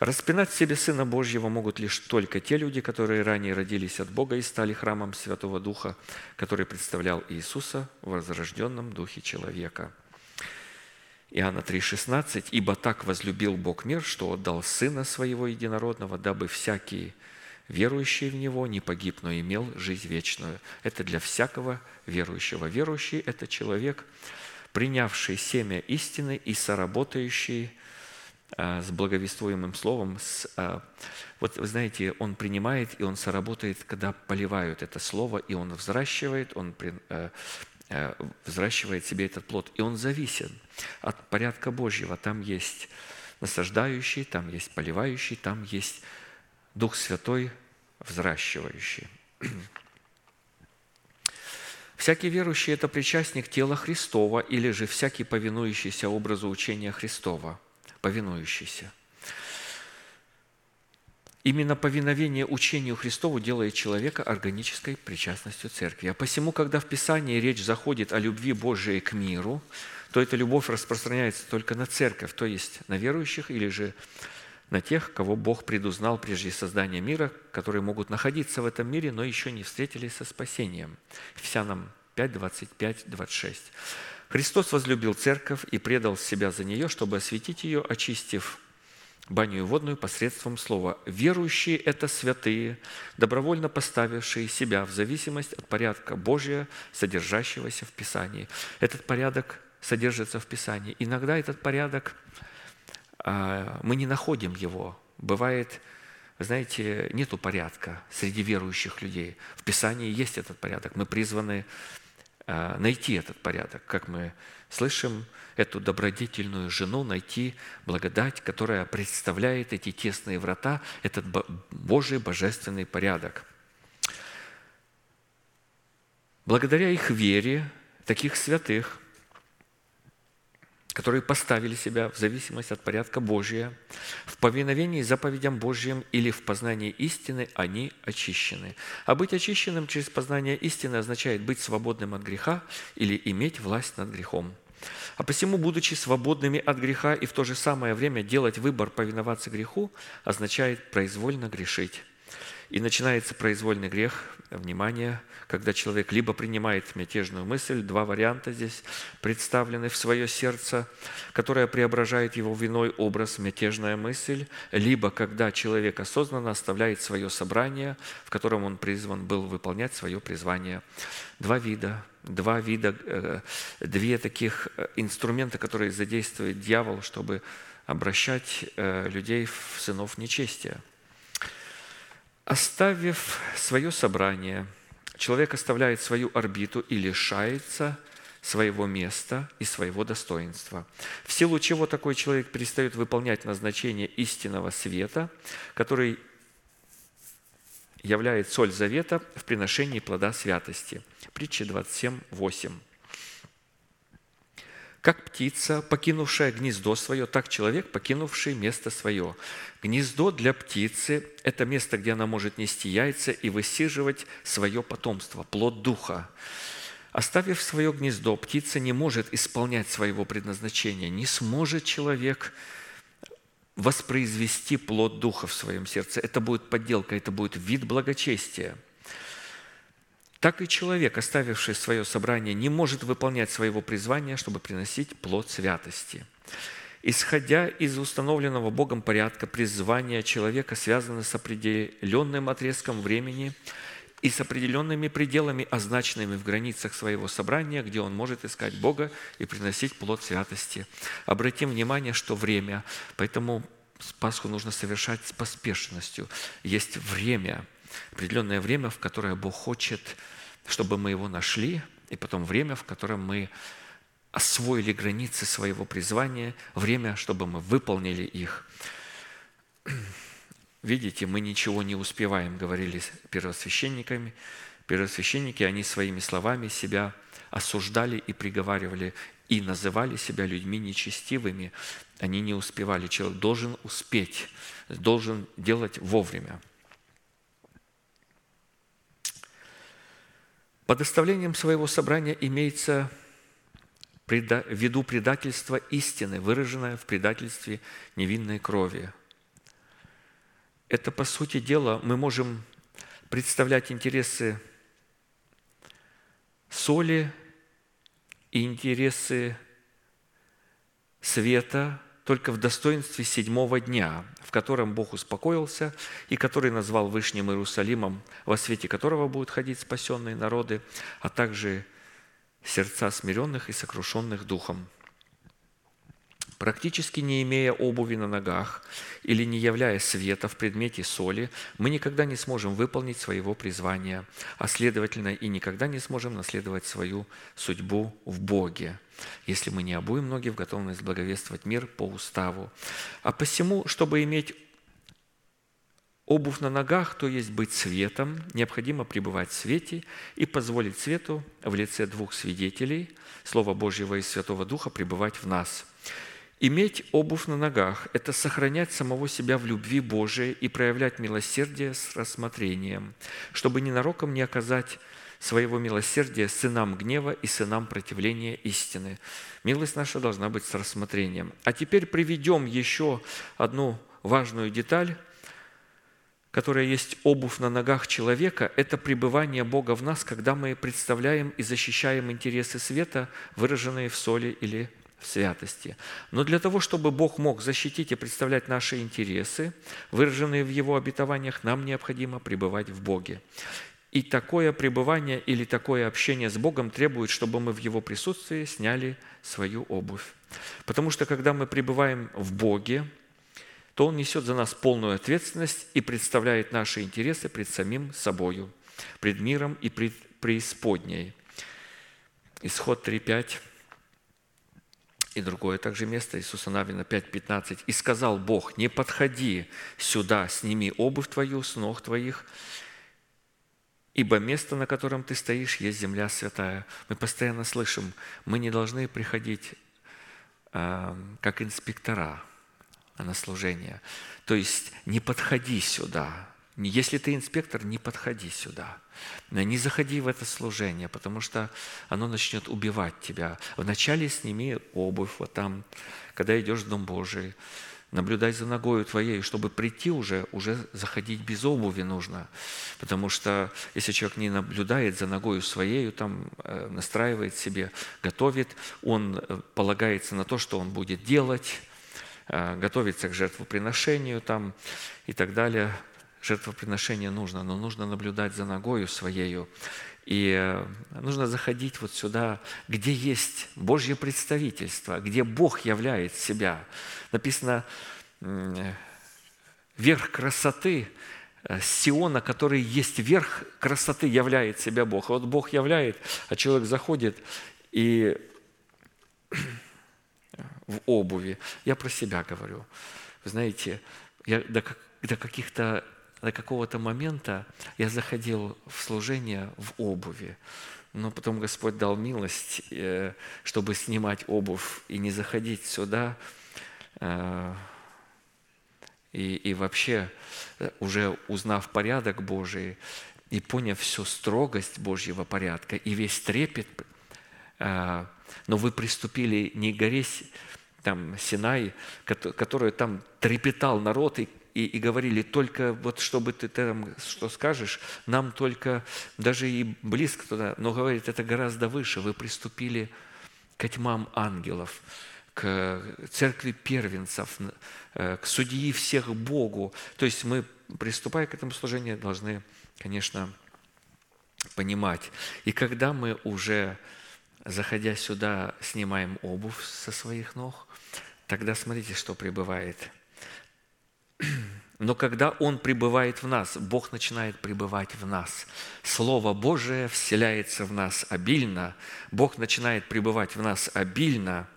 Распинать себе Сына Божьего могут лишь только те люди, которые ранее родились от Бога и стали храмом Святого Духа, который представлял Иисуса в возрожденном Духе человека. Иоанна 3,16 «Ибо так возлюбил Бог мир, что отдал Сына Своего Единородного, дабы всякий, верующий в Него, не погиб, но имел жизнь вечную». Это для всякого верующего. Верующий – это человек, принявший семя истины и соработающий с благовествуемым словом. С, а, вот вы знаете, он принимает, и он соработает, когда поливают это слово, и он взращивает, он а, взращивает себе этот плод. И он зависен от порядка Божьего. Там есть насаждающий, там есть поливающий, там есть Дух Святой взращивающий. Всякий верующий – это причастник тела Христова или же всякий повинующийся образу учения Христова, повинующийся. Именно повиновение учению Христову делает человека органической причастностью церкви. А посему, когда в Писании речь заходит о любви Божией к миру, то эта любовь распространяется только на церковь, то есть на верующих или же на тех, кого Бог предузнал прежде создания мира, которые могут находиться в этом мире, но еще не встретились со спасением. Ефесянам 5, 25, 26. Христос возлюбил церковь и предал себя за нее, чтобы осветить ее, очистив баню водную посредством слова. Верующие – это святые, добровольно поставившие себя в зависимость от порядка Божия, содержащегося в Писании. Этот порядок содержится в Писании. Иногда этот порядок а, мы не находим его. Бывает, знаете, нету порядка среди верующих людей. В Писании есть этот порядок. Мы призваны найти этот порядок, как мы слышим, эту добродетельную жену найти благодать, которая представляет эти тесные врата, этот Божий божественный порядок. Благодаря их вере, таких святых, которые поставили себя в зависимость от порядка Божия, в повиновении заповедям Божьим или в познании истины, они очищены. А быть очищенным через познание истины означает быть свободным от греха или иметь власть над грехом. А посему, будучи свободными от греха и в то же самое время делать выбор повиноваться греху, означает произвольно грешить. И начинается произвольный грех, внимание, когда человек либо принимает мятежную мысль, два варианта здесь представлены в свое сердце, которая преображает его виной образ мятежная мысль, либо когда человек осознанно оставляет свое собрание, в котором он призван был выполнять свое призвание. Два вида, два вида, э, две таких э, инструмента, которые задействует дьявол, чтобы обращать э, людей в сынов нечестия – Оставив свое собрание, человек оставляет свою орбиту и лишается своего места и своего достоинства. В силу чего такой человек перестает выполнять назначение истинного света, который является соль завета в приношении плода святости. Притча 27, 8. Как птица, покинувшая гнездо свое, так человек, покинувший место свое. Гнездо для птицы – это место, где она может нести яйца и высиживать свое потомство, плод духа. Оставив свое гнездо, птица не может исполнять своего предназначения. Не сможет человек воспроизвести плод духа в своем сердце. Это будет подделка, это будет вид благочестия – так и человек, оставивший свое собрание, не может выполнять своего призвания, чтобы приносить плод святости. Исходя из установленного Богом порядка, призвание человека связано с определенным отрезком времени и с определенными пределами, означенными в границах своего собрания, где он может искать Бога и приносить плод святости. Обратим внимание, что время, поэтому Пасху нужно совершать с поспешностью. Есть время, определенное время, в которое Бог хочет чтобы мы его нашли, и потом время, в котором мы освоили границы своего призвания, время, чтобы мы выполнили их. Видите, мы ничего не успеваем, говорили первосвященниками. Первосвященники, они своими словами себя осуждали и приговаривали, и называли себя людьми нечестивыми. Они не успевали. Человек должен успеть, должен делать вовремя – Под оставлением своего собрания имеется в виду предательство истины, выраженное в предательстве невинной крови. Это, по сути дела, мы можем представлять интересы соли и интересы света только в достоинстве седьмого дня, в котором Бог успокоился и который назвал Вышним Иерусалимом, во свете которого будут ходить спасенные народы, а также сердца смиренных и сокрушенных духом. Практически не имея обуви на ногах или не являя света в предмете соли, мы никогда не сможем выполнить своего призвания, а следовательно и никогда не сможем наследовать свою судьбу в Боге, если мы не обуем ноги в готовность благовествовать мир по уставу. А посему, чтобы иметь Обувь на ногах, то есть быть светом, необходимо пребывать в свете и позволить свету в лице двух свидетелей, Слова Божьего и Святого Духа, пребывать в нас. Иметь обувь на ногах – это сохранять самого себя в любви Божией и проявлять милосердие с рассмотрением, чтобы ненароком не оказать своего милосердия сынам гнева и сынам противления истины. Милость наша должна быть с рассмотрением. А теперь приведем еще одну важную деталь – которая есть обувь на ногах человека, это пребывание Бога в нас, когда мы представляем и защищаем интересы света, выраженные в соли или святости. Но для того, чтобы Бог мог защитить и представлять наши интересы, выраженные в Его обетованиях, нам необходимо пребывать в Боге. И такое пребывание или такое общение с Богом требует, чтобы мы в Его присутствии сняли свою обувь. Потому что когда мы пребываем в Боге, то Он несет за нас полную ответственность и представляет наши интересы пред самим собою, пред миром и пред преисподней. Исход 3.5 и другое также место, Иисуса Навина 5.15. «И сказал Бог, не подходи сюда, сними обувь твою с ног твоих, ибо место, на котором ты стоишь, есть земля святая». Мы постоянно слышим, мы не должны приходить э, как инспектора – на служение. То есть не подходи сюда. Если ты инспектор, не подходи сюда. Не заходи в это служение, потому что оно начнет убивать тебя. Вначале сними обувь вот там, когда идешь в Дом Божий. Наблюдай за ногою твоей, чтобы прийти уже, уже заходить без обуви нужно. Потому что если человек не наблюдает за ногою своей, там э, настраивает себе, готовит, он э, полагается на то, что он будет делать, Э, готовиться к жертвоприношению там и так далее. Жертвоприношение нужно, но нужно наблюдать за ногою своею. И э, нужно заходить вот сюда, где есть Божье представительство, где Бог являет себя. Написано, верх красоты э, Сиона, который есть верх красоты, являет себя Бог. вот Бог являет, а человек заходит и в обуви. Я про себя говорю. Вы знаете, я до, до каких-то до какого-то момента я заходил в служение в обуви. Но потом Господь дал милость, э, чтобы снимать обувь и не заходить сюда. Э, и, и вообще, э, уже узнав порядок Божий и поняв всю строгость Божьего порядка и весь трепет, но вы приступили не к горе там Синай, который там трепетал народ, и, и, и говорили, только вот чтобы ты там что скажешь, нам только даже и близко туда, но говорит, это гораздо выше, вы приступили к тьмам ангелов, к церкви первенцев, э, к судьи всех Богу. То есть мы, приступая к этому служению, должны, конечно, понимать. И когда мы уже, заходя сюда, снимаем обувь со своих ног, тогда смотрите, что пребывает. Но когда Он пребывает в нас, Бог начинает пребывать в нас. Слово Божие вселяется в нас обильно, Бог начинает пребывать в нас обильно,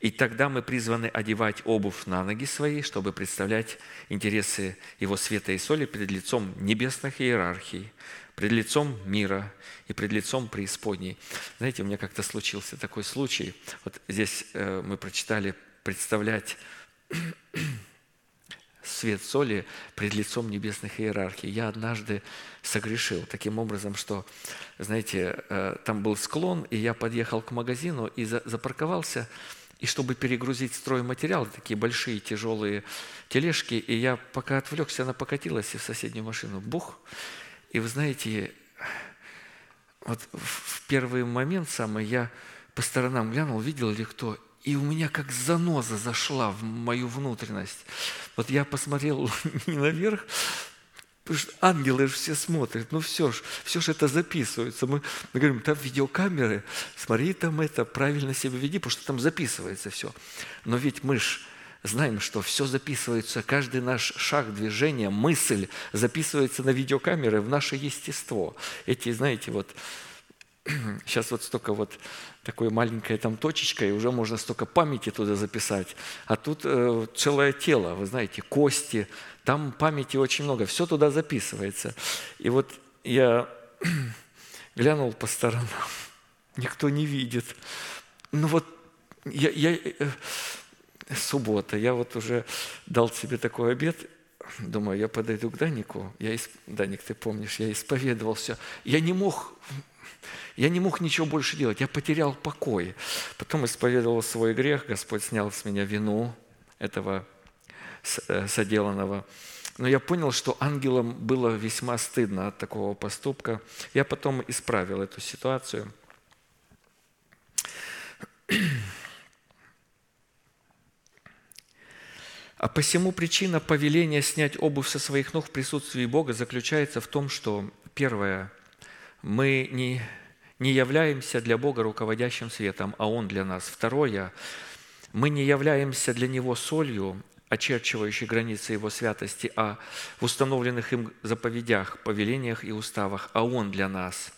и тогда мы призваны одевать обувь на ноги свои, чтобы представлять интересы Его света и соли перед лицом небесных иерархий, пред лицом мира и пред лицом преисподней. Знаете, у меня как-то случился такой случай. Вот здесь э, мы прочитали представлять свет соли пред лицом небесных иерархий. Я однажды согрешил таким образом, что, знаете, э, там был склон, и я подъехал к магазину и запарковался, и чтобы перегрузить стройматериал, такие большие тяжелые тележки, и я пока отвлекся, она покатилась и в соседнюю машину, бух. И вы знаете, вот в первый момент самый я по сторонам глянул, видел ли кто, и у меня как заноза зашла в мою внутренность. Вот я посмотрел не наверх, Потому что ангелы же все смотрят, ну все ж, все же это записывается. Мы, мы говорим, там видеокамеры, смотри там это, правильно себя веди, потому что там записывается все. Но ведь мы ж знаем, что все записывается, каждый наш шаг, движение, мысль записывается на видеокамеры в наше естество. Эти, знаете, вот сейчас вот столько вот такой маленькая там точечка, и уже можно столько памяти туда записать. А тут э, целое тело, вы знаете, кости, там памяти очень много, все туда записывается. И вот я глянул по сторонам, никто не видит. Ну вот я, я, э, суббота, я вот уже дал себе такой обед, думаю, я подойду к Данику, я, Даник, ты помнишь, я исповедовался, я не мог я не мог ничего больше делать, я потерял покой. Потом исповедовал свой грех, Господь снял с меня вину этого э, соделанного. Но я понял, что ангелам было весьма стыдно от такого поступка. Я потом исправил эту ситуацию. А посему причина повеления снять обувь со своих ног в присутствии Бога заключается в том, что, первое, мы не не являемся для Бога руководящим светом, а Он для нас. Второе, мы не являемся для Него солью, очерчивающей границы Его святости, а в установленных им заповедях, повелениях и уставах, а Он для нас.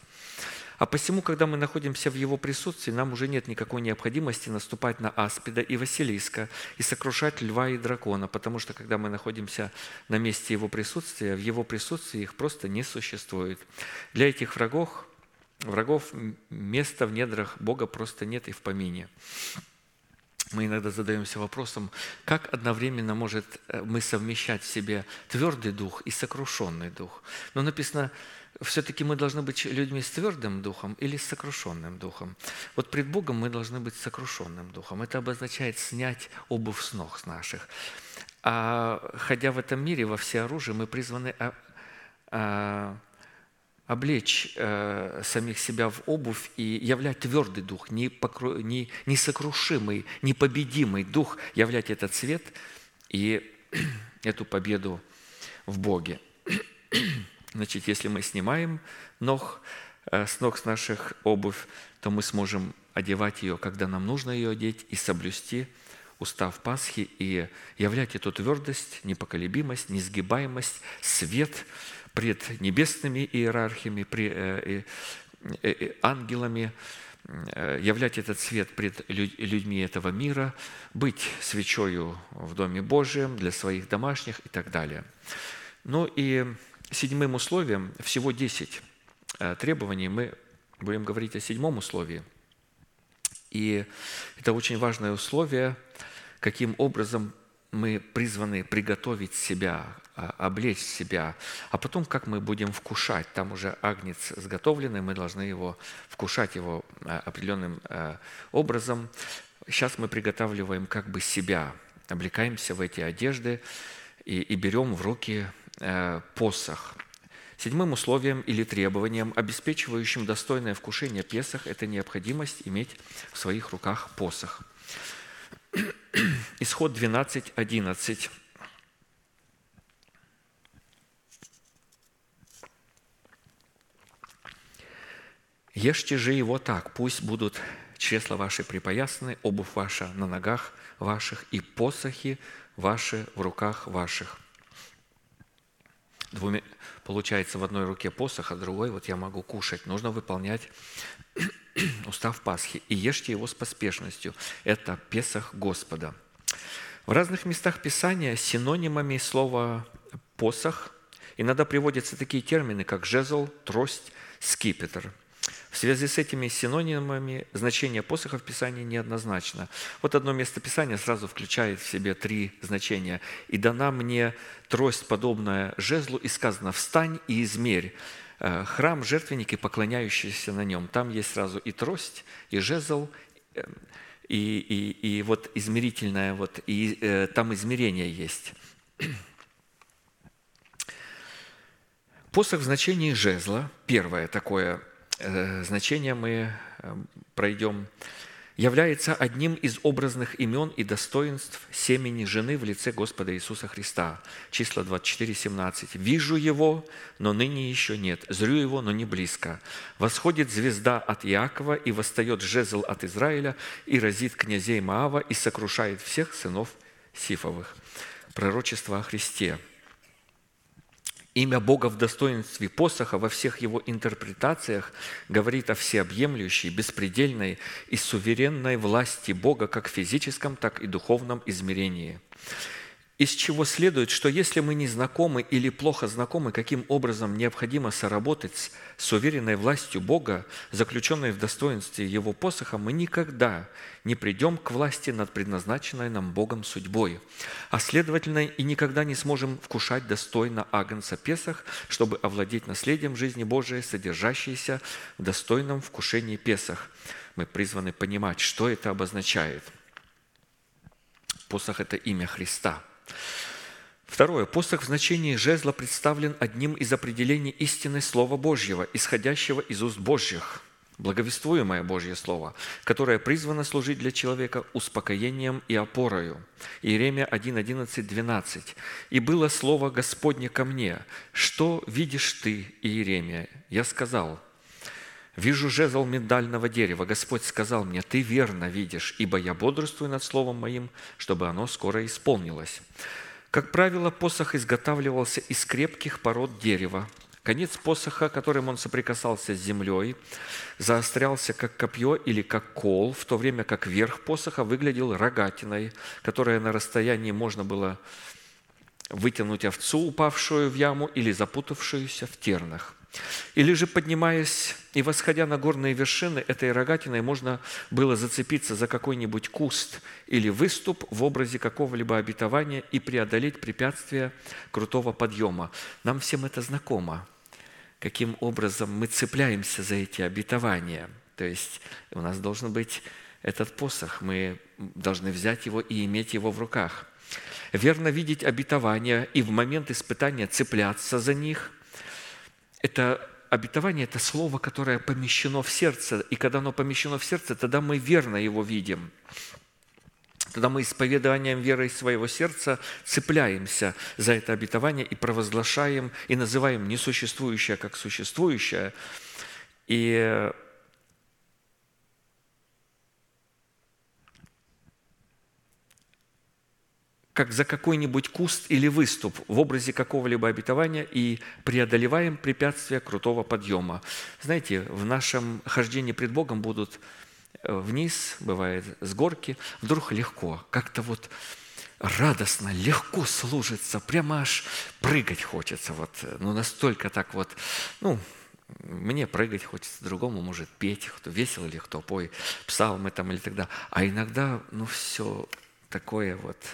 А посему, когда мы находимся в Его присутствии, нам уже нет никакой необходимости наступать на аспида и Василиска и сокрушать льва и дракона, потому что, когда мы находимся на месте Его присутствия, в Его присутствии их просто не существует. Для этих врагов врагов места в недрах Бога просто нет и в помине. Мы иногда задаемся вопросом, как одновременно может э, мы совмещать в себе твердый дух и сокрушенный дух. Но написано, все-таки мы должны быть людьми с твердым духом или с сокрушенным духом. Вот пред Богом мы должны быть сокрушенным духом. Это обозначает снять обувь с ног с наших. А ходя в этом мире во все оружие, мы призваны а, а, облечь э, самих себя в обувь и являть твердый дух, не покру... не... несокрушимый, непобедимый дух, являть этот цвет и эту победу в Боге. Значит, если мы снимаем ног, э, с ног с наших обувь, то мы сможем одевать ее, когда нам нужно ее одеть, и соблюсти устав Пасхи, и являть эту твердость, непоколебимость, несгибаемость, свет – пред небесными иерархиями, при, э, э, ангелами, являть этот свет пред людьми этого мира, быть свечою в Доме Божьем для своих домашних и так далее. Ну и седьмым условием, всего 10 э, требований, мы будем говорить о седьмом условии. И это очень важное условие, каким образом мы призваны приготовить себя, а, облечь себя, а потом как мы будем вкушать. Там уже агнец сготовленный, мы должны его вкушать его а, определенным а, образом. Сейчас мы приготавливаем как бы себя, облекаемся в эти одежды и, и берем в руки посох. Седьмым условием или требованием, обеспечивающим достойное вкушение Песах, это необходимость иметь в своих руках посох. Исход 12, 11. Ешьте же его так, пусть будут чресла ваши припоясаны, обувь ваша на ногах ваших и посохи ваши в руках ваших. Двумя, получается, в одной руке посох, а другой вот я могу кушать. Нужно выполнять устав Пасхи. И ешьте его с поспешностью. Это Песах Господа. В разных местах Писания синонимами слова «посох» иногда приводятся такие термины, как жезл, трость, скипетр – в связи с этими синонимами значение посоха в Писании неоднозначно. Вот одно место Писания сразу включает в себе три значения. «И дана мне трость, подобная жезлу, и сказано, встань и измерь э, храм, жертвенники, поклоняющиеся на нем». Там есть сразу и трость, и жезл, э, и, и, и вот измерительное, вот, и э, там измерение есть. Посох в значении жезла, первое такое значение мы э, пройдем. является одним из образных имен и достоинств семени жены в лице Господа Иисуса Христа. Числа 24, 17. «Вижу его, но ныне еще нет. Зрю его, но не близко. Восходит звезда от Иакова, и восстает жезл от Израиля, и разит князей Маава, и сокрушает всех сынов Сифовых». Пророчество о Христе – Имя Бога в достоинстве посоха во всех его интерпретациях говорит о всеобъемлющей, беспредельной и суверенной власти Бога как в физическом, так и духовном измерении – из чего следует, что если мы не знакомы или плохо знакомы, каким образом необходимо соработать с уверенной властью Бога, заключенной в достоинстве Его посоха, мы никогда не придем к власти над предназначенной нам Богом судьбой, а следовательно и никогда не сможем вкушать достойно Агнца Песах, чтобы овладеть наследием жизни Божией, содержащейся в достойном вкушении Песах. Мы призваны понимать, что это обозначает. Посох – это имя Христа – Второе. Посох в значении жезла представлен одним из определений истины Слова Божьего, исходящего из уст Божьих, благовествуемое Божье Слово, которое призвано служить для человека успокоением и опорою. Иеремия 1, 11, 12. «И было Слово Господне ко мне, что видишь ты, Иеремия? Я сказал, Вижу жезл миндального дерева. Господь сказал мне, ты верно видишь, ибо я бодрствую над словом моим, чтобы оно скоро исполнилось. Как правило, посох изготавливался из крепких пород дерева. Конец посоха, которым он соприкасался с землей, заострялся как копье или как кол, в то время как верх посоха выглядел рогатиной, которая на расстоянии можно было вытянуть овцу, упавшую в яму, или запутавшуюся в тернах. Или же, поднимаясь и восходя на горные вершины, этой рогатиной можно было зацепиться за какой-нибудь куст или выступ в образе какого-либо обетования и преодолеть препятствия крутого подъема. Нам всем это знакомо, каким образом мы цепляемся за эти обетования. То есть у нас должен быть этот посох, мы должны взять его и иметь его в руках. Верно видеть обетования и в момент испытания цепляться за них – это обетование – это слово, которое помещено в сердце. И когда оно помещено в сердце, тогда мы верно его видим. Тогда мы исповеданием веры своего сердца цепляемся за это обетование и провозглашаем, и называем несуществующее как существующее. И как за какой-нибудь куст или выступ в образе какого-либо обетования и преодолеваем препятствия крутого подъема. Знаете, в нашем хождении пред Богом будут э, вниз, бывает с горки, вдруг легко, как-то вот радостно, легко служится, прямо аж прыгать хочется. Вот, ну, настолько так вот, ну, мне прыгать хочется, другому может петь, кто весело или кто пой псалмы там или тогда. А иногда, ну, все такое вот –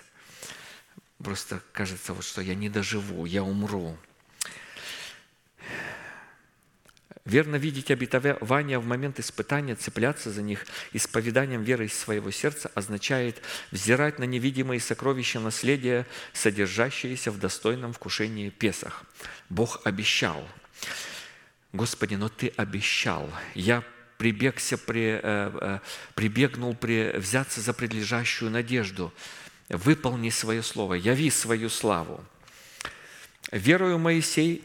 Просто кажется, вот, что я не доживу, я умру. Верно видеть обетования в момент испытания, цепляться за них исповеданием веры из своего сердца означает взирать на невидимые сокровища наследия, содержащиеся в достойном вкушении Песах. Бог обещал. Господи, но Ты обещал. Я прибегся, при, э, э, прибегнул при, взяться за предлежащую надежду – выполни свое слово, яви свою славу. Верою Моисей,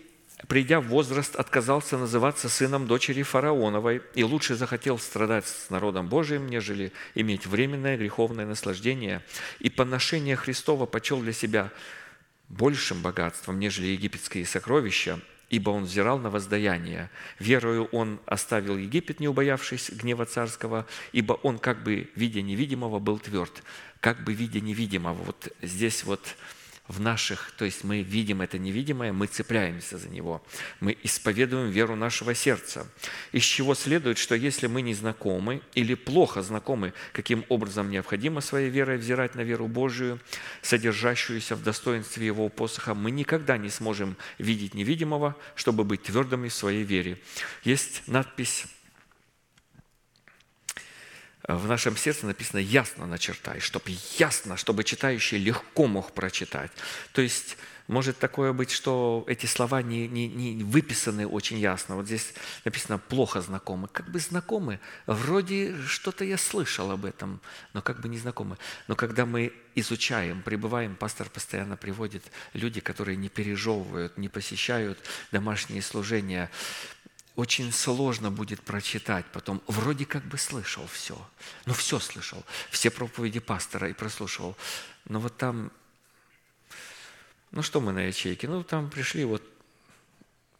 придя в возраст, отказался называться сыном дочери фараоновой и лучше захотел страдать с народом Божиим, нежели иметь временное греховное наслаждение. И поношение Христова почел для себя большим богатством, нежели египетские сокровища, ибо он взирал на воздаяние. Верою он оставил Египет, не убоявшись гнева царского, ибо он, как бы видя невидимого, был тверд как бы видя невидимого. Вот здесь вот в наших, то есть мы видим это невидимое, мы цепляемся за него, мы исповедуем веру нашего сердца. Из чего следует, что если мы не знакомы или плохо знакомы, каким образом необходимо своей верой взирать на веру Божию, содержащуюся в достоинстве Его посоха, мы никогда не сможем видеть невидимого, чтобы быть твердыми в своей вере. Есть надпись в нашем сердце написано «ясно начертай», чтобы ясно, чтобы читающий легко мог прочитать. То есть может такое быть, что эти слова не, не, не выписаны очень ясно. Вот здесь написано «плохо знакомы». Как бы знакомы, вроде что-то я слышал об этом, но как бы не знакомы. Но когда мы изучаем, пребываем, пастор постоянно приводит люди, которые не пережевывают, не посещают домашние служения, очень сложно будет прочитать потом. Вроде как бы слышал все. Ну, все слышал. Все проповеди пастора и прослушивал. Но вот там ну что мы на ячейке? Ну там пришли вот,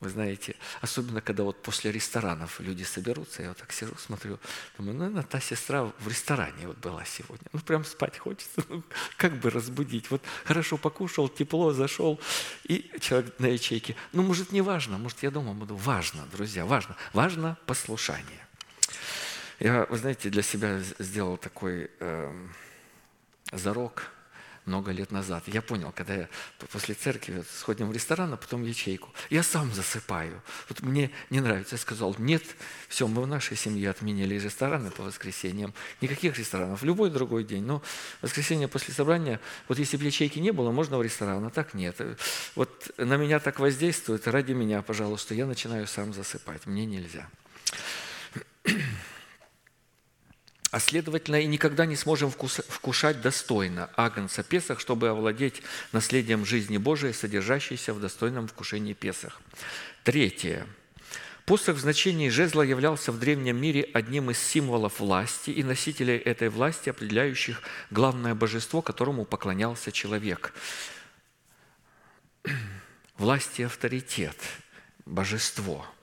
вы знаете, особенно когда вот после ресторанов люди соберутся, я вот так сижу, смотрю, думаю, ну, наверное, та сестра в ресторане вот была сегодня. Ну прям спать хочется, ну, как бы разбудить. Вот хорошо покушал, тепло, зашел, и человек на ячейке. Ну, может, не важно, может, я дома буду. Важно, друзья, важно. Важно послушание. Я, вы знаете, для себя сделал такой э, зарок – много лет назад. Я понял, когда я после церкви сходим в ресторан, а потом в ячейку, я сам засыпаю. Вот мне не нравится. Я сказал, нет, все, мы в нашей семье отменили рестораны по воскресеньям. Никаких ресторанов, любой другой день. Но воскресенье после собрания, вот если бы ячейки не было, можно в ресторан, а так нет. Вот на меня так воздействует, ради меня, пожалуйста, я начинаю сам засыпать. Мне нельзя а следовательно и никогда не сможем вкушать достойно Агнца Песах, чтобы овладеть наследием жизни Божией, содержащейся в достойном вкушении Песах. Третье. Посох в значении жезла являлся в древнем мире одним из символов власти и носителей этой власти, определяющих главное божество, которому поклонялся человек. Власть и авторитет, божество –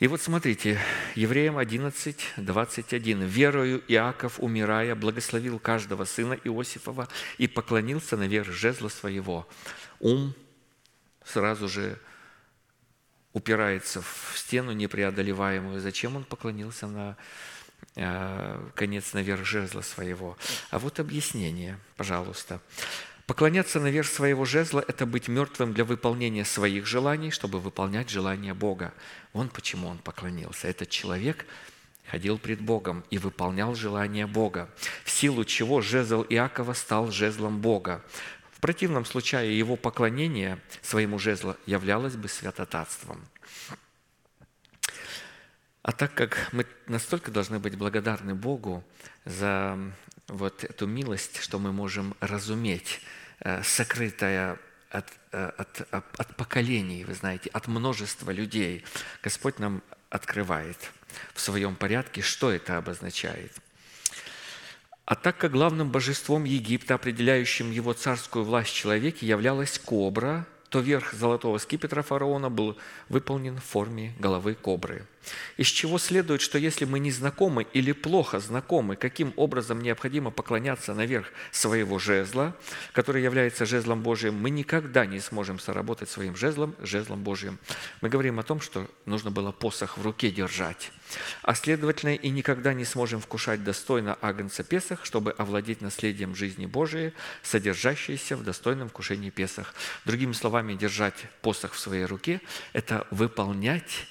и вот смотрите, Евреям 11, 21. «Верою Иаков, умирая, благословил каждого сына Иосифова и поклонился наверх жезла своего». Ум сразу же упирается в стену непреодолеваемую. Зачем он поклонился на э, конец наверх жезла своего? А вот объяснение, пожалуйста. Поклоняться наверх своего жезла – это быть мертвым для выполнения своих желаний, чтобы выполнять желания Бога. Вон почему он поклонился. Этот человек ходил пред Богом и выполнял желания Бога, в силу чего жезл Иакова стал жезлом Бога. В противном случае его поклонение своему жезлу являлось бы святотатством. А так как мы настолько должны быть благодарны Богу за вот эту милость, что мы можем разуметь сокрытая от, э, от, от поколений, вы знаете, от множества людей. Господь нам открывает в своем порядке, что это обозначает. А так как главным божеством Египта, определяющим его царскую власть в человеке, являлась кобра – то верх золотого скипетра фараона был выполнен в форме головы кобры. Из чего следует, что если мы не знакомы или плохо знакомы, каким образом необходимо поклоняться наверх своего жезла, который является жезлом Божиим, мы никогда не сможем соработать своим жезлом, жезлом Божиим. Мы говорим о том, что нужно было посох в руке держать а следовательно и никогда не сможем вкушать достойно Агнца Песах, чтобы овладеть наследием жизни Божией, содержащейся в достойном вкушении Песах. Другими словами, держать посох в своей руке – это выполнять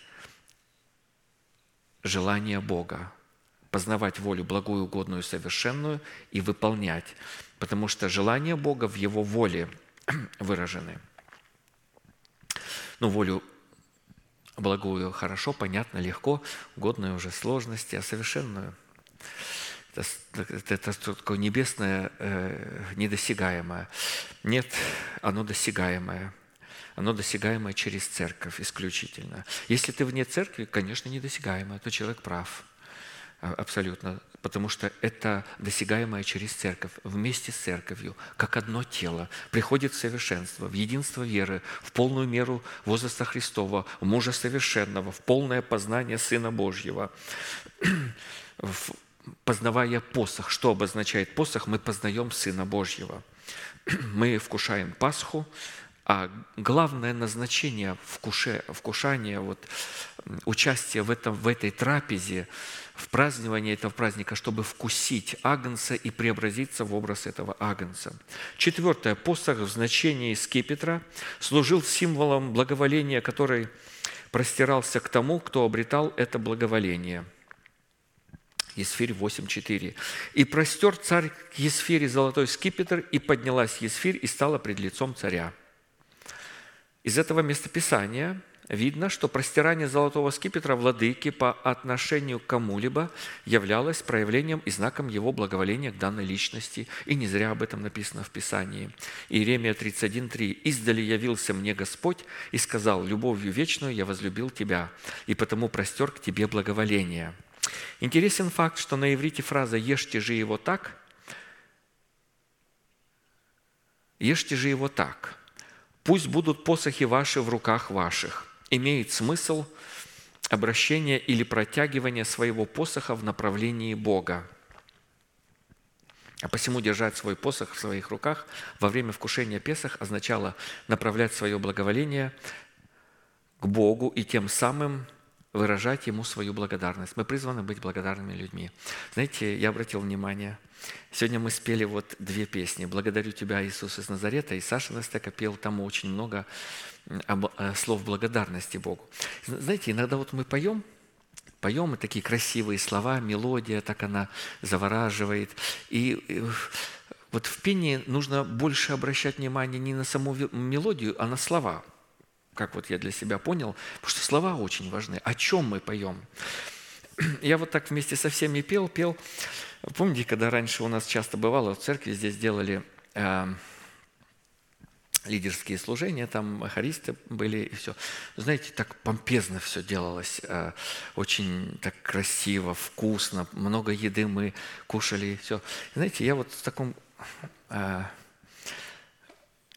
желание Бога, познавать волю благую, угодную, совершенную и выполнять, потому что желания Бога в Его воле выражены. Ну, волю благую хорошо, понятно, легко, годную уже сложности, а совершенную это, это, это такое небесное, э, недосягаемое. Нет, оно досягаемое. Оно досягаемое через церковь исключительно. Если ты вне церкви, конечно, недосягаемое, то человек прав. А, абсолютно. Потому что это досягаемое через церковь, вместе с церковью, как одно тело, приходит в совершенство, в единство веры, в полную меру возраста Христова, в мужа совершенного, в полное познание Сына Божьего. Познавая посох, что обозначает посох, мы познаем Сына Божьего. Мы вкушаем Пасху, а главное назначение вкуше, вкушания, вот, участия в, этом, в этой трапезе – в праздновании этого праздника, чтобы вкусить агнца и преобразиться в образ этого агнца. Четвертое. Посох в значении скипетра служил символом благоволения, который простирался к тому, кто обретал это благоволение. Есфирь 8.4. «И простер царь к Есфире золотой скипетр, и поднялась Есфирь и стала пред лицом царя». Из этого местописания видно, что простирание золотого скипетра владыки по отношению к кому-либо являлось проявлением и знаком его благоволения к данной личности. И не зря об этом написано в Писании. Иеремия 31.3. «Издали явился мне Господь и сказал, любовью вечную я возлюбил тебя, и потому простер к тебе благоволение». Интересен факт, что на иврите фраза «ешьте же его так» «ешьте же его так», «пусть будут посохи ваши в руках ваших» имеет смысл обращения или протягивания своего посоха в направлении Бога. А посему держать свой посох в своих руках во время вкушения Песах означало направлять свое благоволение к Богу и тем самым выражать Ему свою благодарность. Мы призваны быть благодарными людьми. Знаете, я обратил внимание, сегодня мы спели вот две песни. «Благодарю Тебя, Иисус из Назарета», и Саша Настека пел там очень много Э, слов благодарности Богу. Знаете, иногда вот мы поем, поем, и такие красивые слова, мелодия, так она завораживает. И вот в пении нужно больше обращать внимание не на саму мелодию, а на слова. Как вот я для себя понял, потому что слова очень важны. О чем мы поем? Я вот так вместе со всеми пел, пел. Помните, когда раньше у нас часто бывало в церкви, здесь делали э, лидерские служения, там хористы были и все. Знаете, так помпезно все делалось, э, очень так красиво, вкусно, много еды мы кушали и все. Знаете, я вот в таком э,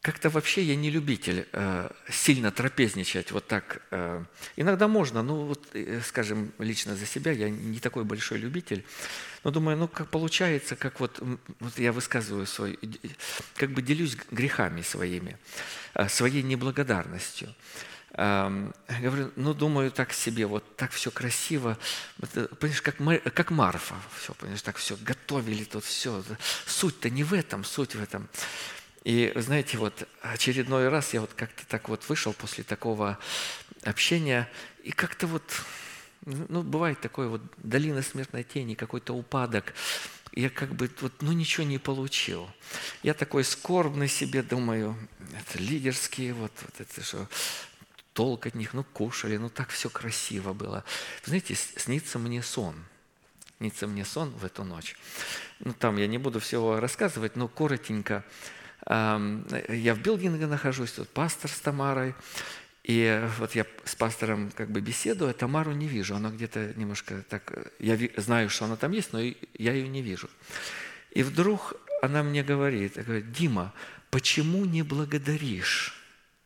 как-то вообще я не любитель э, сильно трапезничать вот так. Э, иногда можно, ну вот, э, скажем, лично за себя, я не такой большой любитель, но думаю, ну как получается, как вот, вот я высказываю свой, как бы делюсь грехами своими, э, своей неблагодарностью. Э, говорю, ну думаю так себе, вот так все красиво, э, понимаешь, как, как Марфа, все, понимаешь, так все готовили тут все. Суть-то не в этом, суть в этом. И, знаете, вот очередной раз я вот как-то так вот вышел после такого общения, и как-то вот, ну, бывает такое вот долина смертной тени, какой-то упадок, я как бы вот, ну, ничего не получил. Я такой скорбный себе думаю, это лидерские, вот, вот это что, толк от них, ну, кушали, ну, так все красиво было. Знаете, снится мне сон. Снится мне сон в эту ночь. Ну, там я не буду всего рассказывать, но коротенько – я в билдинге нахожусь, тут пастор с Тамарой, и вот я с пастором как бы беседую, а Тамару не вижу. Она где-то немножко так... Я знаю, что она там есть, но я ее не вижу. И вдруг она мне говорит, говорит, Дима, почему не благодаришь?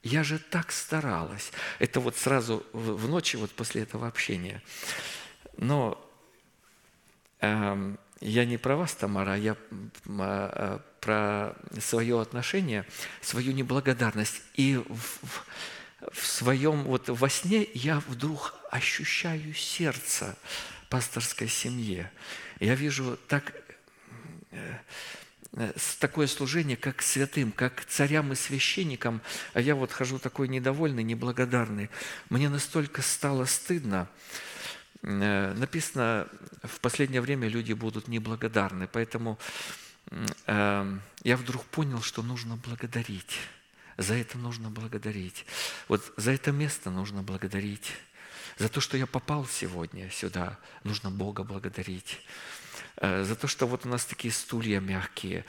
Я же так старалась. Это вот сразу в ночи, вот после этого общения. Но эм, я не про вас, Тамара, а я а, про свое отношение, свою неблагодарность. И в, в своем, вот во сне я вдруг ощущаю сердце пасторской семье. Я вижу так, э, такое служение, как святым, как царям и священникам, а я вот хожу такой недовольный, неблагодарный. Мне настолько стало стыдно, Э, написано, в последнее время люди будут неблагодарны, поэтому эм, я вдруг понял, что нужно благодарить. За это нужно благодарить. Вот за это место нужно благодарить. За то, что я попал сегодня сюда, нужно Бога благодарить. Э, за то, что вот у нас такие стулья мягкие.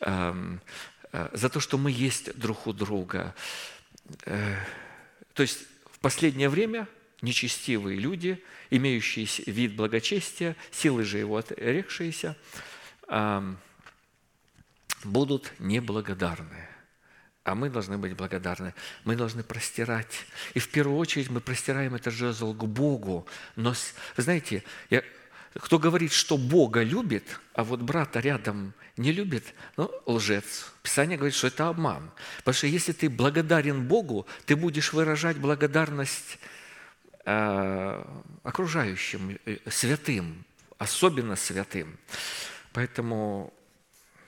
Эм, э, за то, что мы есть друг у друга. То есть в последнее время нечестивые люди, имеющие вид благочестия, силы же его отрекшиеся, будут неблагодарны. А мы должны быть благодарны. Мы должны простирать. И в первую очередь мы простираем этот жезл к Богу. Но, знаете, я, кто говорит, что Бога любит, а вот брата рядом не любит, ну, лжец. Писание говорит, что это обман. Потому что если ты благодарен Богу, ты будешь выражать благодарность окружающим, э, святым, особенно святым. Поэтому,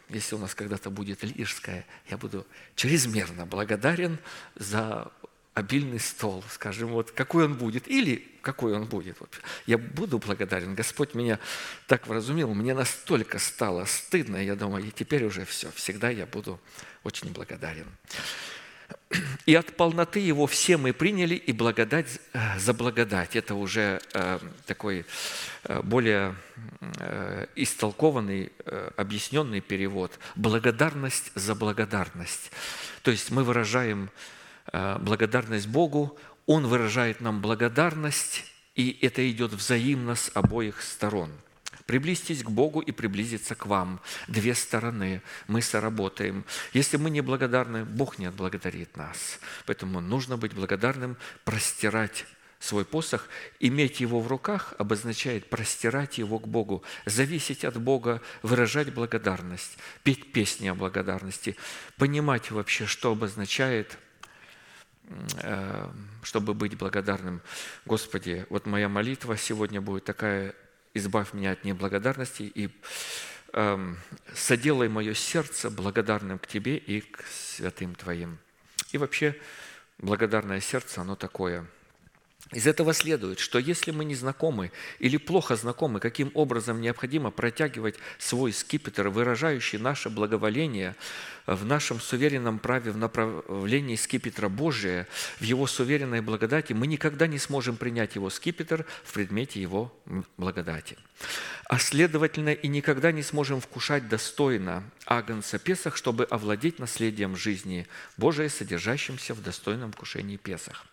если у нас когда-то будет лирская, я буду чрезмерно благодарен за обильный стол, скажем, вот какой он будет, или какой он будет. Вот. Я буду благодарен. Господь меня так вразумил, мне настолько стало стыдно, я думаю, и теперь уже все, всегда я буду очень благодарен. И от полноты Его все мы приняли, и благодать э, за благодать. Это уже э, такой э, более истолкованный, объясненный перевод. Благодарность за благодарность. То есть мы выражаем благодарность Богу, Он выражает нам благодарность, и это идет взаимно с обоих сторон – Приблизьтесь к Богу и приблизиться к вам. Две стороны. Мы соработаем. Если мы не благодарны, Бог не отблагодарит нас. Поэтому нужно быть благодарным, простирать свой посох, иметь его в руках обозначает простирать его к Богу, зависеть от Бога, выражать благодарность, петь песни о благодарности, понимать вообще, что обозначает э, чтобы быть благодарным. Господи, вот моя молитва сегодня будет такая избавь меня от неблагодарности и эм, соделай мое сердце благодарным к Тебе и к святым Твоим. И вообще, благодарное сердце, оно такое – из этого следует, что если мы не знакомы или плохо знакомы, каким образом необходимо протягивать свой скипетр, выражающий наше благоволение в нашем суверенном праве в направлении скипетра Божия, в его суверенной благодати, мы никогда не сможем принять его скипетр в предмете его благодати. А следовательно, и никогда не сможем вкушать достойно Агнца Песах, чтобы овладеть наследием жизни Божией, содержащимся в достойном вкушении Песах.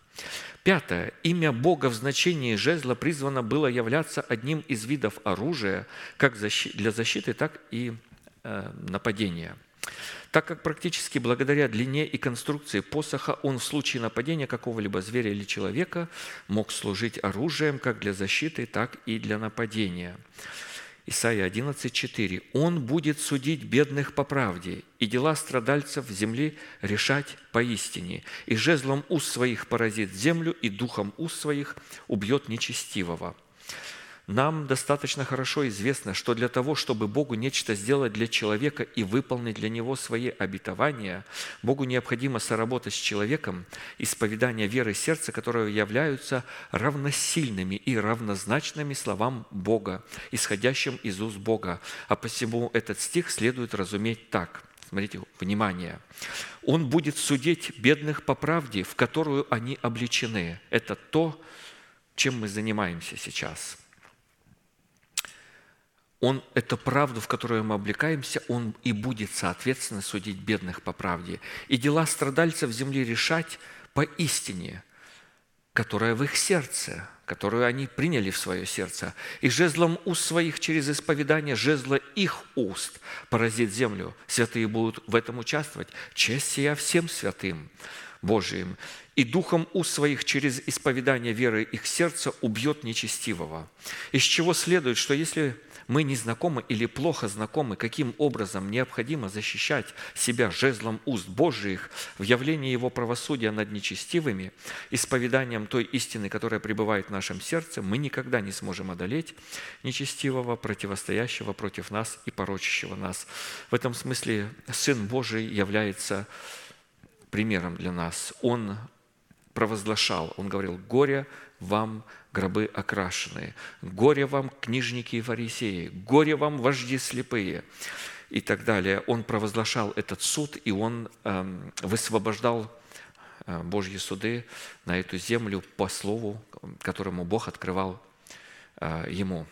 Пятое. Имя Бога в значении жезла призвано было являться одним из видов оружия как для защиты, так и э, нападения. Так как практически благодаря длине и конструкции посоха он в случае нападения какого-либо зверя или человека мог служить оружием как для защиты, так и для нападения. Исайя 11:4. «Он будет судить бедных по правде, и дела страдальцев в земле решать поистине, и жезлом уст своих поразит землю, и духом уст своих убьет нечестивого». Нам достаточно хорошо известно, что для того, чтобы Богу нечто сделать для человека и выполнить для него свои обетования, Богу необходимо соработать с человеком исповедание веры сердца, которые являются равносильными и равнозначными словам Бога, исходящим из уст Бога. А посему этот стих следует разуметь так. Смотрите, внимание. «Он будет судить бедных по правде, в которую они обличены». Это то, чем мы занимаемся сейчас – он, эту правду, в которую мы облекаемся, Он и будет, соответственно, судить бедных по правде. И дела страдальцев земли решать по истине, которая в их сердце, которую они приняли в свое сердце. И жезлом уст своих через исповедание, жезла их уст поразит землю. Святые будут в этом участвовать. Честь сия всем святым Божиим. И духом уст своих через исповедание веры их сердца убьет нечестивого. Из чего следует, что если мы не знакомы или плохо знакомы, каким образом необходимо защищать себя жезлом уст Божиих в явлении Его правосудия над нечестивыми, исповеданием той истины, которая пребывает в нашем сердце, мы никогда не сможем одолеть нечестивого, противостоящего против нас и порочащего нас. В этом смысле Сын Божий является примером для нас. Он провозглашал, он говорил, горе вам гробы окрашенные, горе вам книжники и фарисеи, горе вам вожди слепые и так далее. Он провозглашал этот суд, и он эм, высвобождал э, Божьи суды на эту землю по слову, которому Бог открывал э, ему.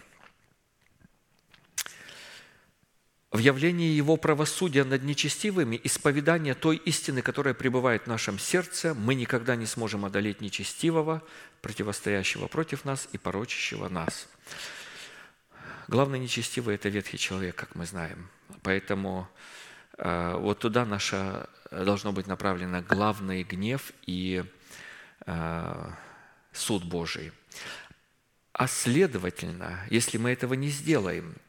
В явлении Его правосудия над нечестивыми, исповедание той истины, которая пребывает в нашем сердце, мы никогда не сможем одолеть нечестивого, противостоящего против нас и порочащего нас. Главный нечестивый – это ветхий человек, как мы знаем. Поэтому э, вот туда наше должно быть направлено главный гнев и э, суд Божий. А следовательно, если мы этого не сделаем –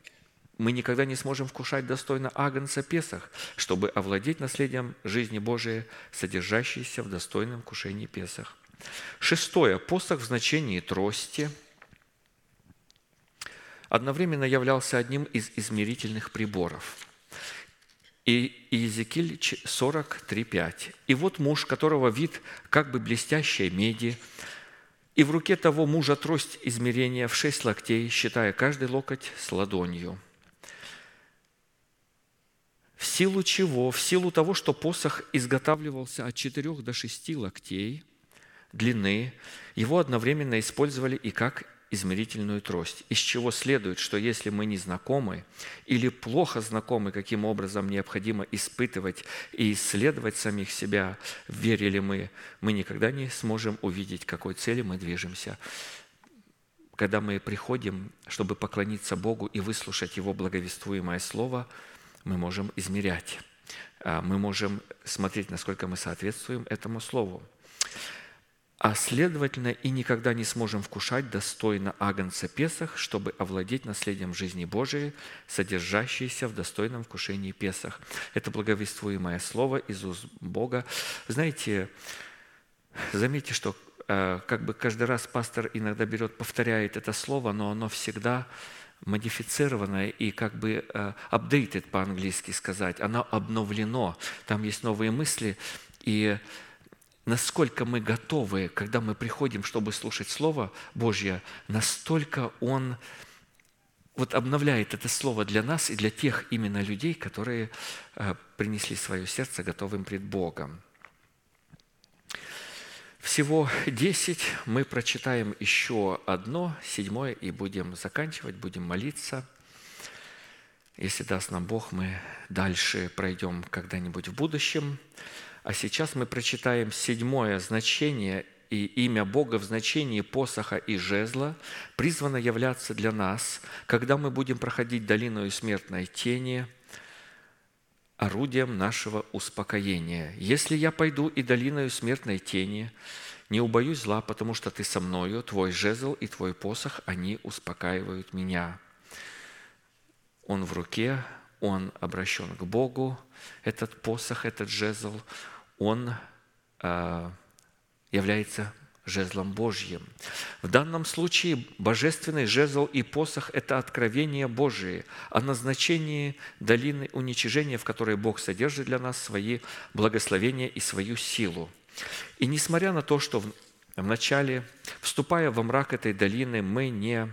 мы никогда не сможем вкушать достойно Агнца Песах, чтобы овладеть наследием жизни Божией, содержащейся в достойном вкушении Песах. Шестое. Посох в значении трости одновременно являлся одним из измерительных приборов. И Иезекииль 43.5. «И вот муж, которого вид как бы блестящей меди, и в руке того мужа трость измерения в шесть локтей, считая каждый локоть с ладонью. В силу чего? В силу того, что посох изготавливался от четырех до шести локтей длины, его одновременно использовали и как измерительную трость, из чего следует, что если мы не знакомы или плохо знакомы, каким образом необходимо испытывать и исследовать самих себя, верили мы, мы никогда не сможем увидеть, к какой цели мы движемся. Когда мы приходим, чтобы поклониться Богу и выслушать Его благовествуемое Слово, мы можем измерять, а, мы можем смотреть, насколько мы соответствуем этому Слову а следовательно и никогда не сможем вкушать достойно Агнца Песах, чтобы овладеть наследием жизни Божией, содержащейся в достойном вкушении Песах. Это благовествуемое слово из уст Бога. Знаете, заметьте, что э, как бы каждый раз пастор иногда берет, повторяет это слово, но оно всегда модифицированное и как бы uh, updated по-английски сказать, оно обновлено, там есть новые мысли, и насколько мы готовы, когда мы приходим, чтобы слушать Слово Божье, настолько Он вот обновляет это Слово для нас и для тех именно людей, которые э, принесли свое сердце готовым пред Богом. Всего десять. Мы прочитаем еще одно, седьмое, и будем заканчивать, будем молиться. Если даст нам Бог, мы дальше пройдем когда-нибудь в будущем. А сейчас мы прочитаем седьмое значение и имя Бога в значении посоха и жезла призвано являться для нас, когда мы будем проходить долину смертной тени, орудием нашего успокоения. Если я пойду и долиною смертной тени, не убоюсь зла, потому что ты со мною, твой жезл и твой посох, они успокаивают меня. Он в руке, он обращен к Богу, этот посох, этот жезл – он а, является жезлом Божьим. В данном случае божественный жезл и посох – это откровение Божие о назначении долины уничижения, в которой Бог содержит для нас свои благословения и свою силу. И несмотря на то, что в начале, вступая во мрак этой долины, мы не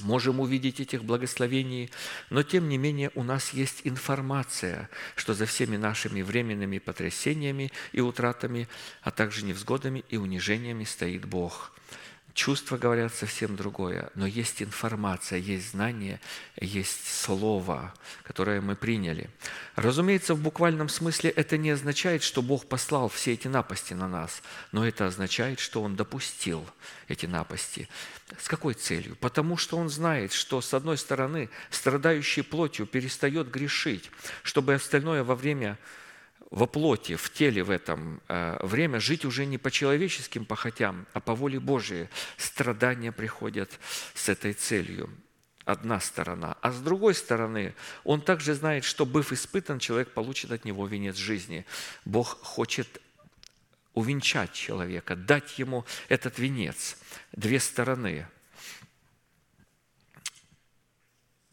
можем увидеть этих благословений, но тем не менее у нас есть информация, что за всеми нашими временными потрясениями и утратами, а также невзгодами и унижениями стоит Бог – Чувства говорят совсем другое, но есть информация, есть знание, есть слово, которое мы приняли. Разумеется, в буквальном смысле это не означает, что Бог послал все эти напасти на нас, но это означает, что Он допустил эти напасти. С какой целью? Потому что Он знает, что, с одной стороны, страдающий плотью перестает грешить, чтобы остальное во время во плоти, в теле в этом э, время жить уже не по человеческим похотям, а по воле Божией. Страдания приходят с этой целью. Одна сторона. А с другой стороны, он также знает, что, быв испытан, человек получит от него венец жизни. Бог хочет увенчать человека, дать ему этот венец. Две стороны.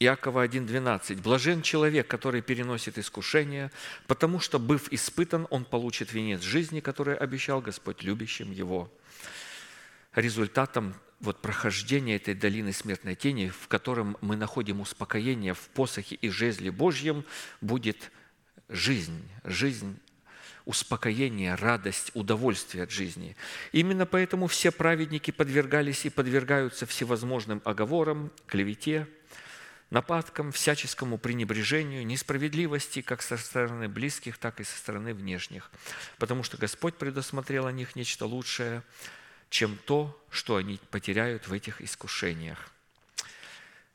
Иакова 1.12. «Блажен человек, который переносит искушение, потому что, быв испытан, он получит венец жизни, который обещал Господь любящим его». Результатом вот прохождения этой долины смертной тени, в котором мы находим успокоение в посохе и жезле Божьем, будет жизнь, жизнь успокоение, радость, удовольствие от жизни. Именно поэтому все праведники подвергались и подвергаются всевозможным оговорам, клевете, нападкам, всяческому пренебрежению, несправедливости как со стороны близких, так и со стороны внешних. Потому что Господь предусмотрел о них нечто лучшее, чем то, что они потеряют в этих искушениях.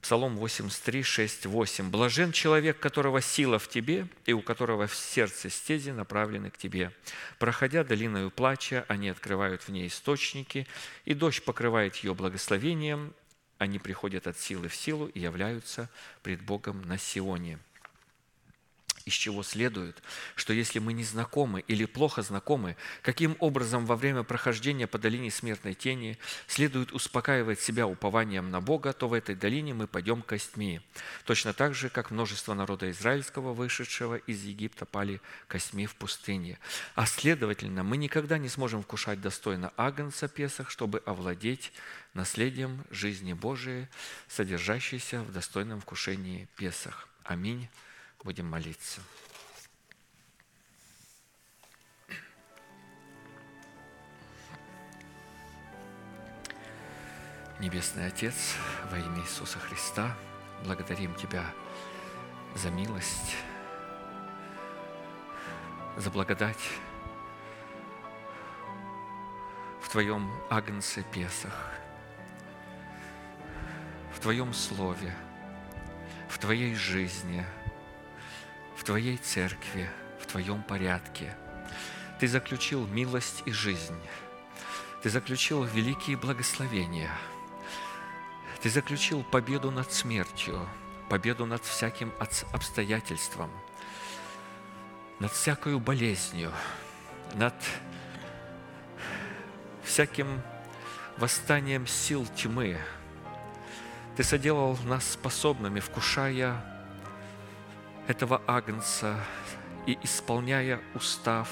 Псалом 83, 6, 8. «Блажен человек, которого сила в тебе, и у которого в сердце стези направлены к тебе. Проходя долиною плача, они открывают в ней источники, и дождь покрывает ее благословением, они приходят от силы в силу и являются пред Богом на Сионе. Из чего следует, что если мы не знакомы или плохо знакомы, каким образом во время прохождения по долине смертной тени следует успокаивать себя упованием на Бога, то в этой долине мы пойдем костьми. Точно так же, как множество народа израильского, вышедшего из Египта, пали костьми в пустыне. А следовательно, мы никогда не сможем вкушать достойно Агнца Песах, чтобы овладеть наследием жизни Божией, содержащейся в достойном вкушении Песах. Аминь. Будем молиться. Небесный Отец, во имя Иисуса Христа, благодарим Тебя за милость, за благодать в Твоем Агнце Песах, в Твоем Слове, в Твоей жизни, в Твоей церкви, в Твоем порядке. Ты заключил милость и жизнь. Ты заключил великие благословения – ты заключил победу над смертью, победу над всяким обстоятельством, над всякою болезнью, над всяким восстанием сил тьмы. Ты соделал нас способными, вкушая этого агнца и исполняя устав,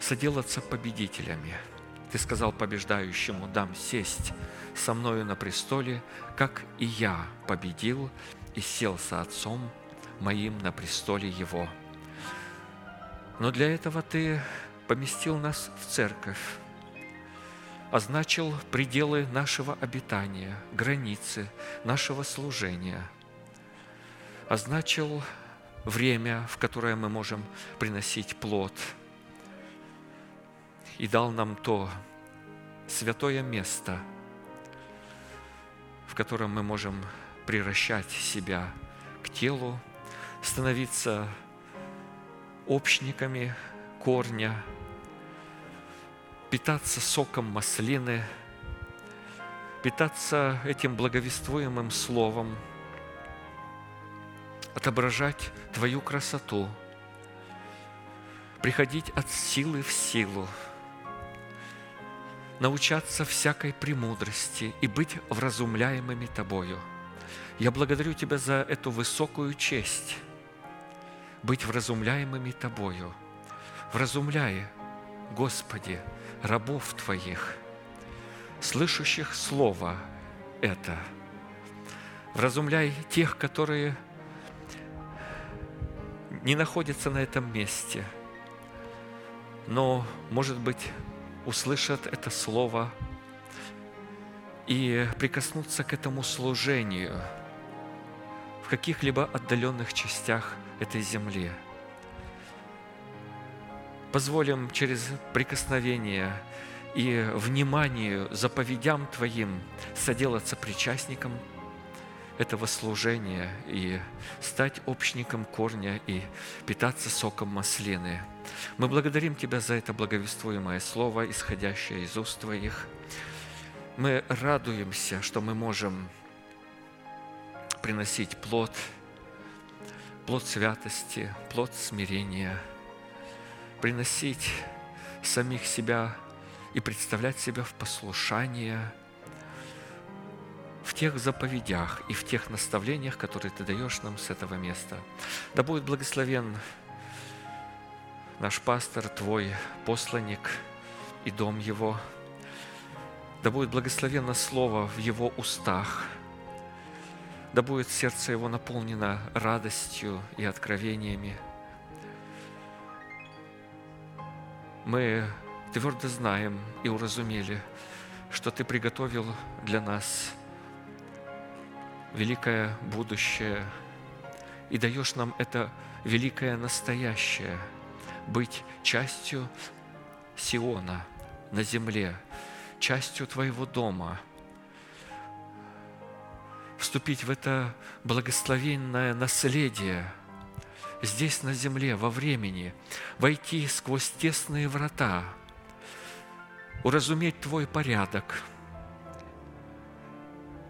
соделаться победителями – ты сказал побеждающему, дам сесть со мною на престоле, как и я победил и сел со Отцом моим на престоле Его. Но для этого Ты поместил нас в церковь, означил пределы нашего обитания, границы нашего служения, означил время, в которое мы можем приносить плод – и дал нам то святое место, в котором мы можем превращать себя к телу, становиться общниками корня, питаться соком маслины, питаться этим благовествуемым словом, отображать Твою красоту, приходить от силы в силу – научаться всякой премудрости и быть вразумляемыми Тобою. Я благодарю Тебя за эту высокую честь быть вразумляемыми Тобою. Вразумляй, Господи, рабов Твоих, слышащих Слово это. Вразумляй тех, которые не находятся на этом месте, но, может быть, услышат это слово и прикоснуться к этому служению в каких-либо отдаленных частях этой земли. Позволим через прикосновение и вниманию заповедям Твоим соделаться причастником этого служения и стать общником корня и питаться соком маслины – мы благодарим Тебя за это благовествуемое слово, исходящее из уст Твоих. Мы радуемся, что мы можем приносить плод, плод святости, плод смирения, приносить самих себя и представлять себя в послушание в тех заповедях и в тех наставлениях, которые Ты даешь нам с этого места. Да будет благословен наш пастор, Твой посланник и дом его. Да будет благословенно Слово в его устах. Да будет сердце его наполнено радостью и откровениями. Мы твердо знаем и уразумели, что Ты приготовил для нас великое будущее и даешь нам это великое настоящее – быть частью Сиона на земле, частью Твоего дома, вступить в это благословенное наследие здесь на земле, во времени, войти сквозь тесные врата, уразуметь Твой порядок,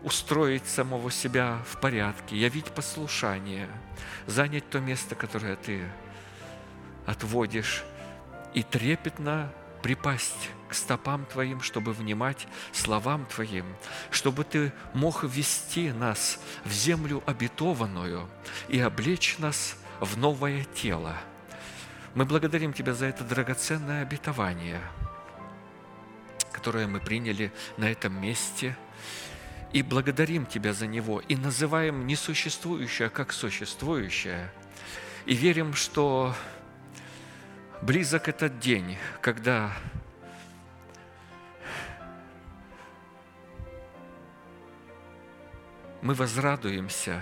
устроить самого себя в порядке, явить послушание, занять то место, которое ты отводишь, и трепетно припасть к стопам Твоим, чтобы внимать словам Твоим, чтобы Ты мог ввести нас в землю обетованную и облечь нас в новое тело. Мы благодарим Тебя за это драгоценное обетование, которое мы приняли на этом месте – и благодарим Тебя за него, и называем несуществующее как существующее, и верим, что близок этот день, когда мы возрадуемся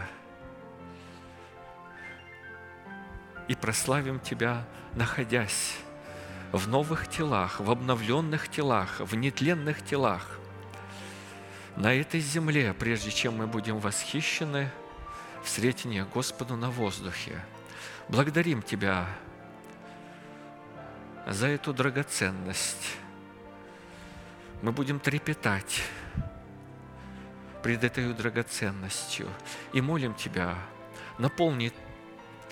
и прославим Тебя, находясь в новых телах, в обновленных телах, в нетленных телах, на этой земле, прежде чем мы будем восхищены в сретении Господу на воздухе. Благодарим Тебя за эту драгоценность. Мы будем трепетать пред этой драгоценностью и молим Тебя, наполни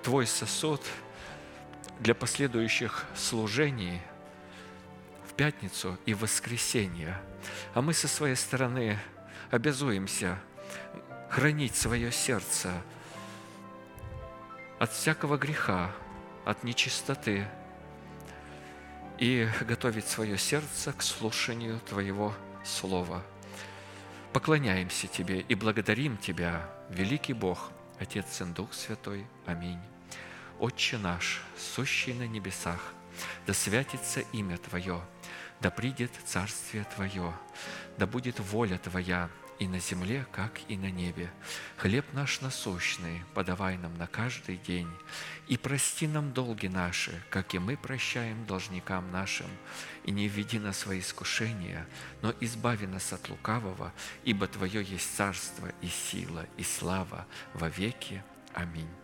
Твой сосуд для последующих служений в пятницу и воскресенье. А мы со своей стороны – обязуемся хранить свое сердце от всякого греха, от нечистоты и готовить свое сердце к слушанию Твоего Слова. Поклоняемся Тебе и благодарим Тебя, великий Бог, Отец, Сын, Дух Святой. Аминь. Отче наш, сущий на небесах, да святится имя Твое, да придет Царствие Твое, да будет воля Твоя и на земле, как и на небе. Хлеб наш насущный подавай нам на каждый день, и прости нам долги наши, как и мы прощаем должникам нашим, и не введи нас в свои искушения, но избави нас от лукавого, ибо Твое есть царство и сила и слава во веки. Аминь.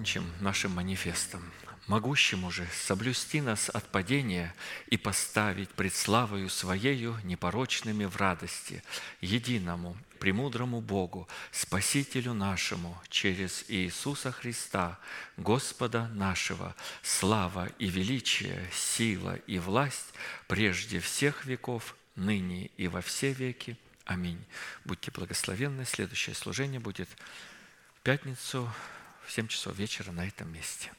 закончим нашим манифестом. Могущему же соблюсти нас от падения и поставить пред славою Своею непорочными в радости, единому, премудрому Богу, Спасителю нашему, через Иисуса Христа, Господа нашего, слава и величие, сила и власть прежде всех веков, ныне и во все веки. Аминь. Будьте благословенны. Следующее служение будет в пятницу в 7 часов вечера на этом месте.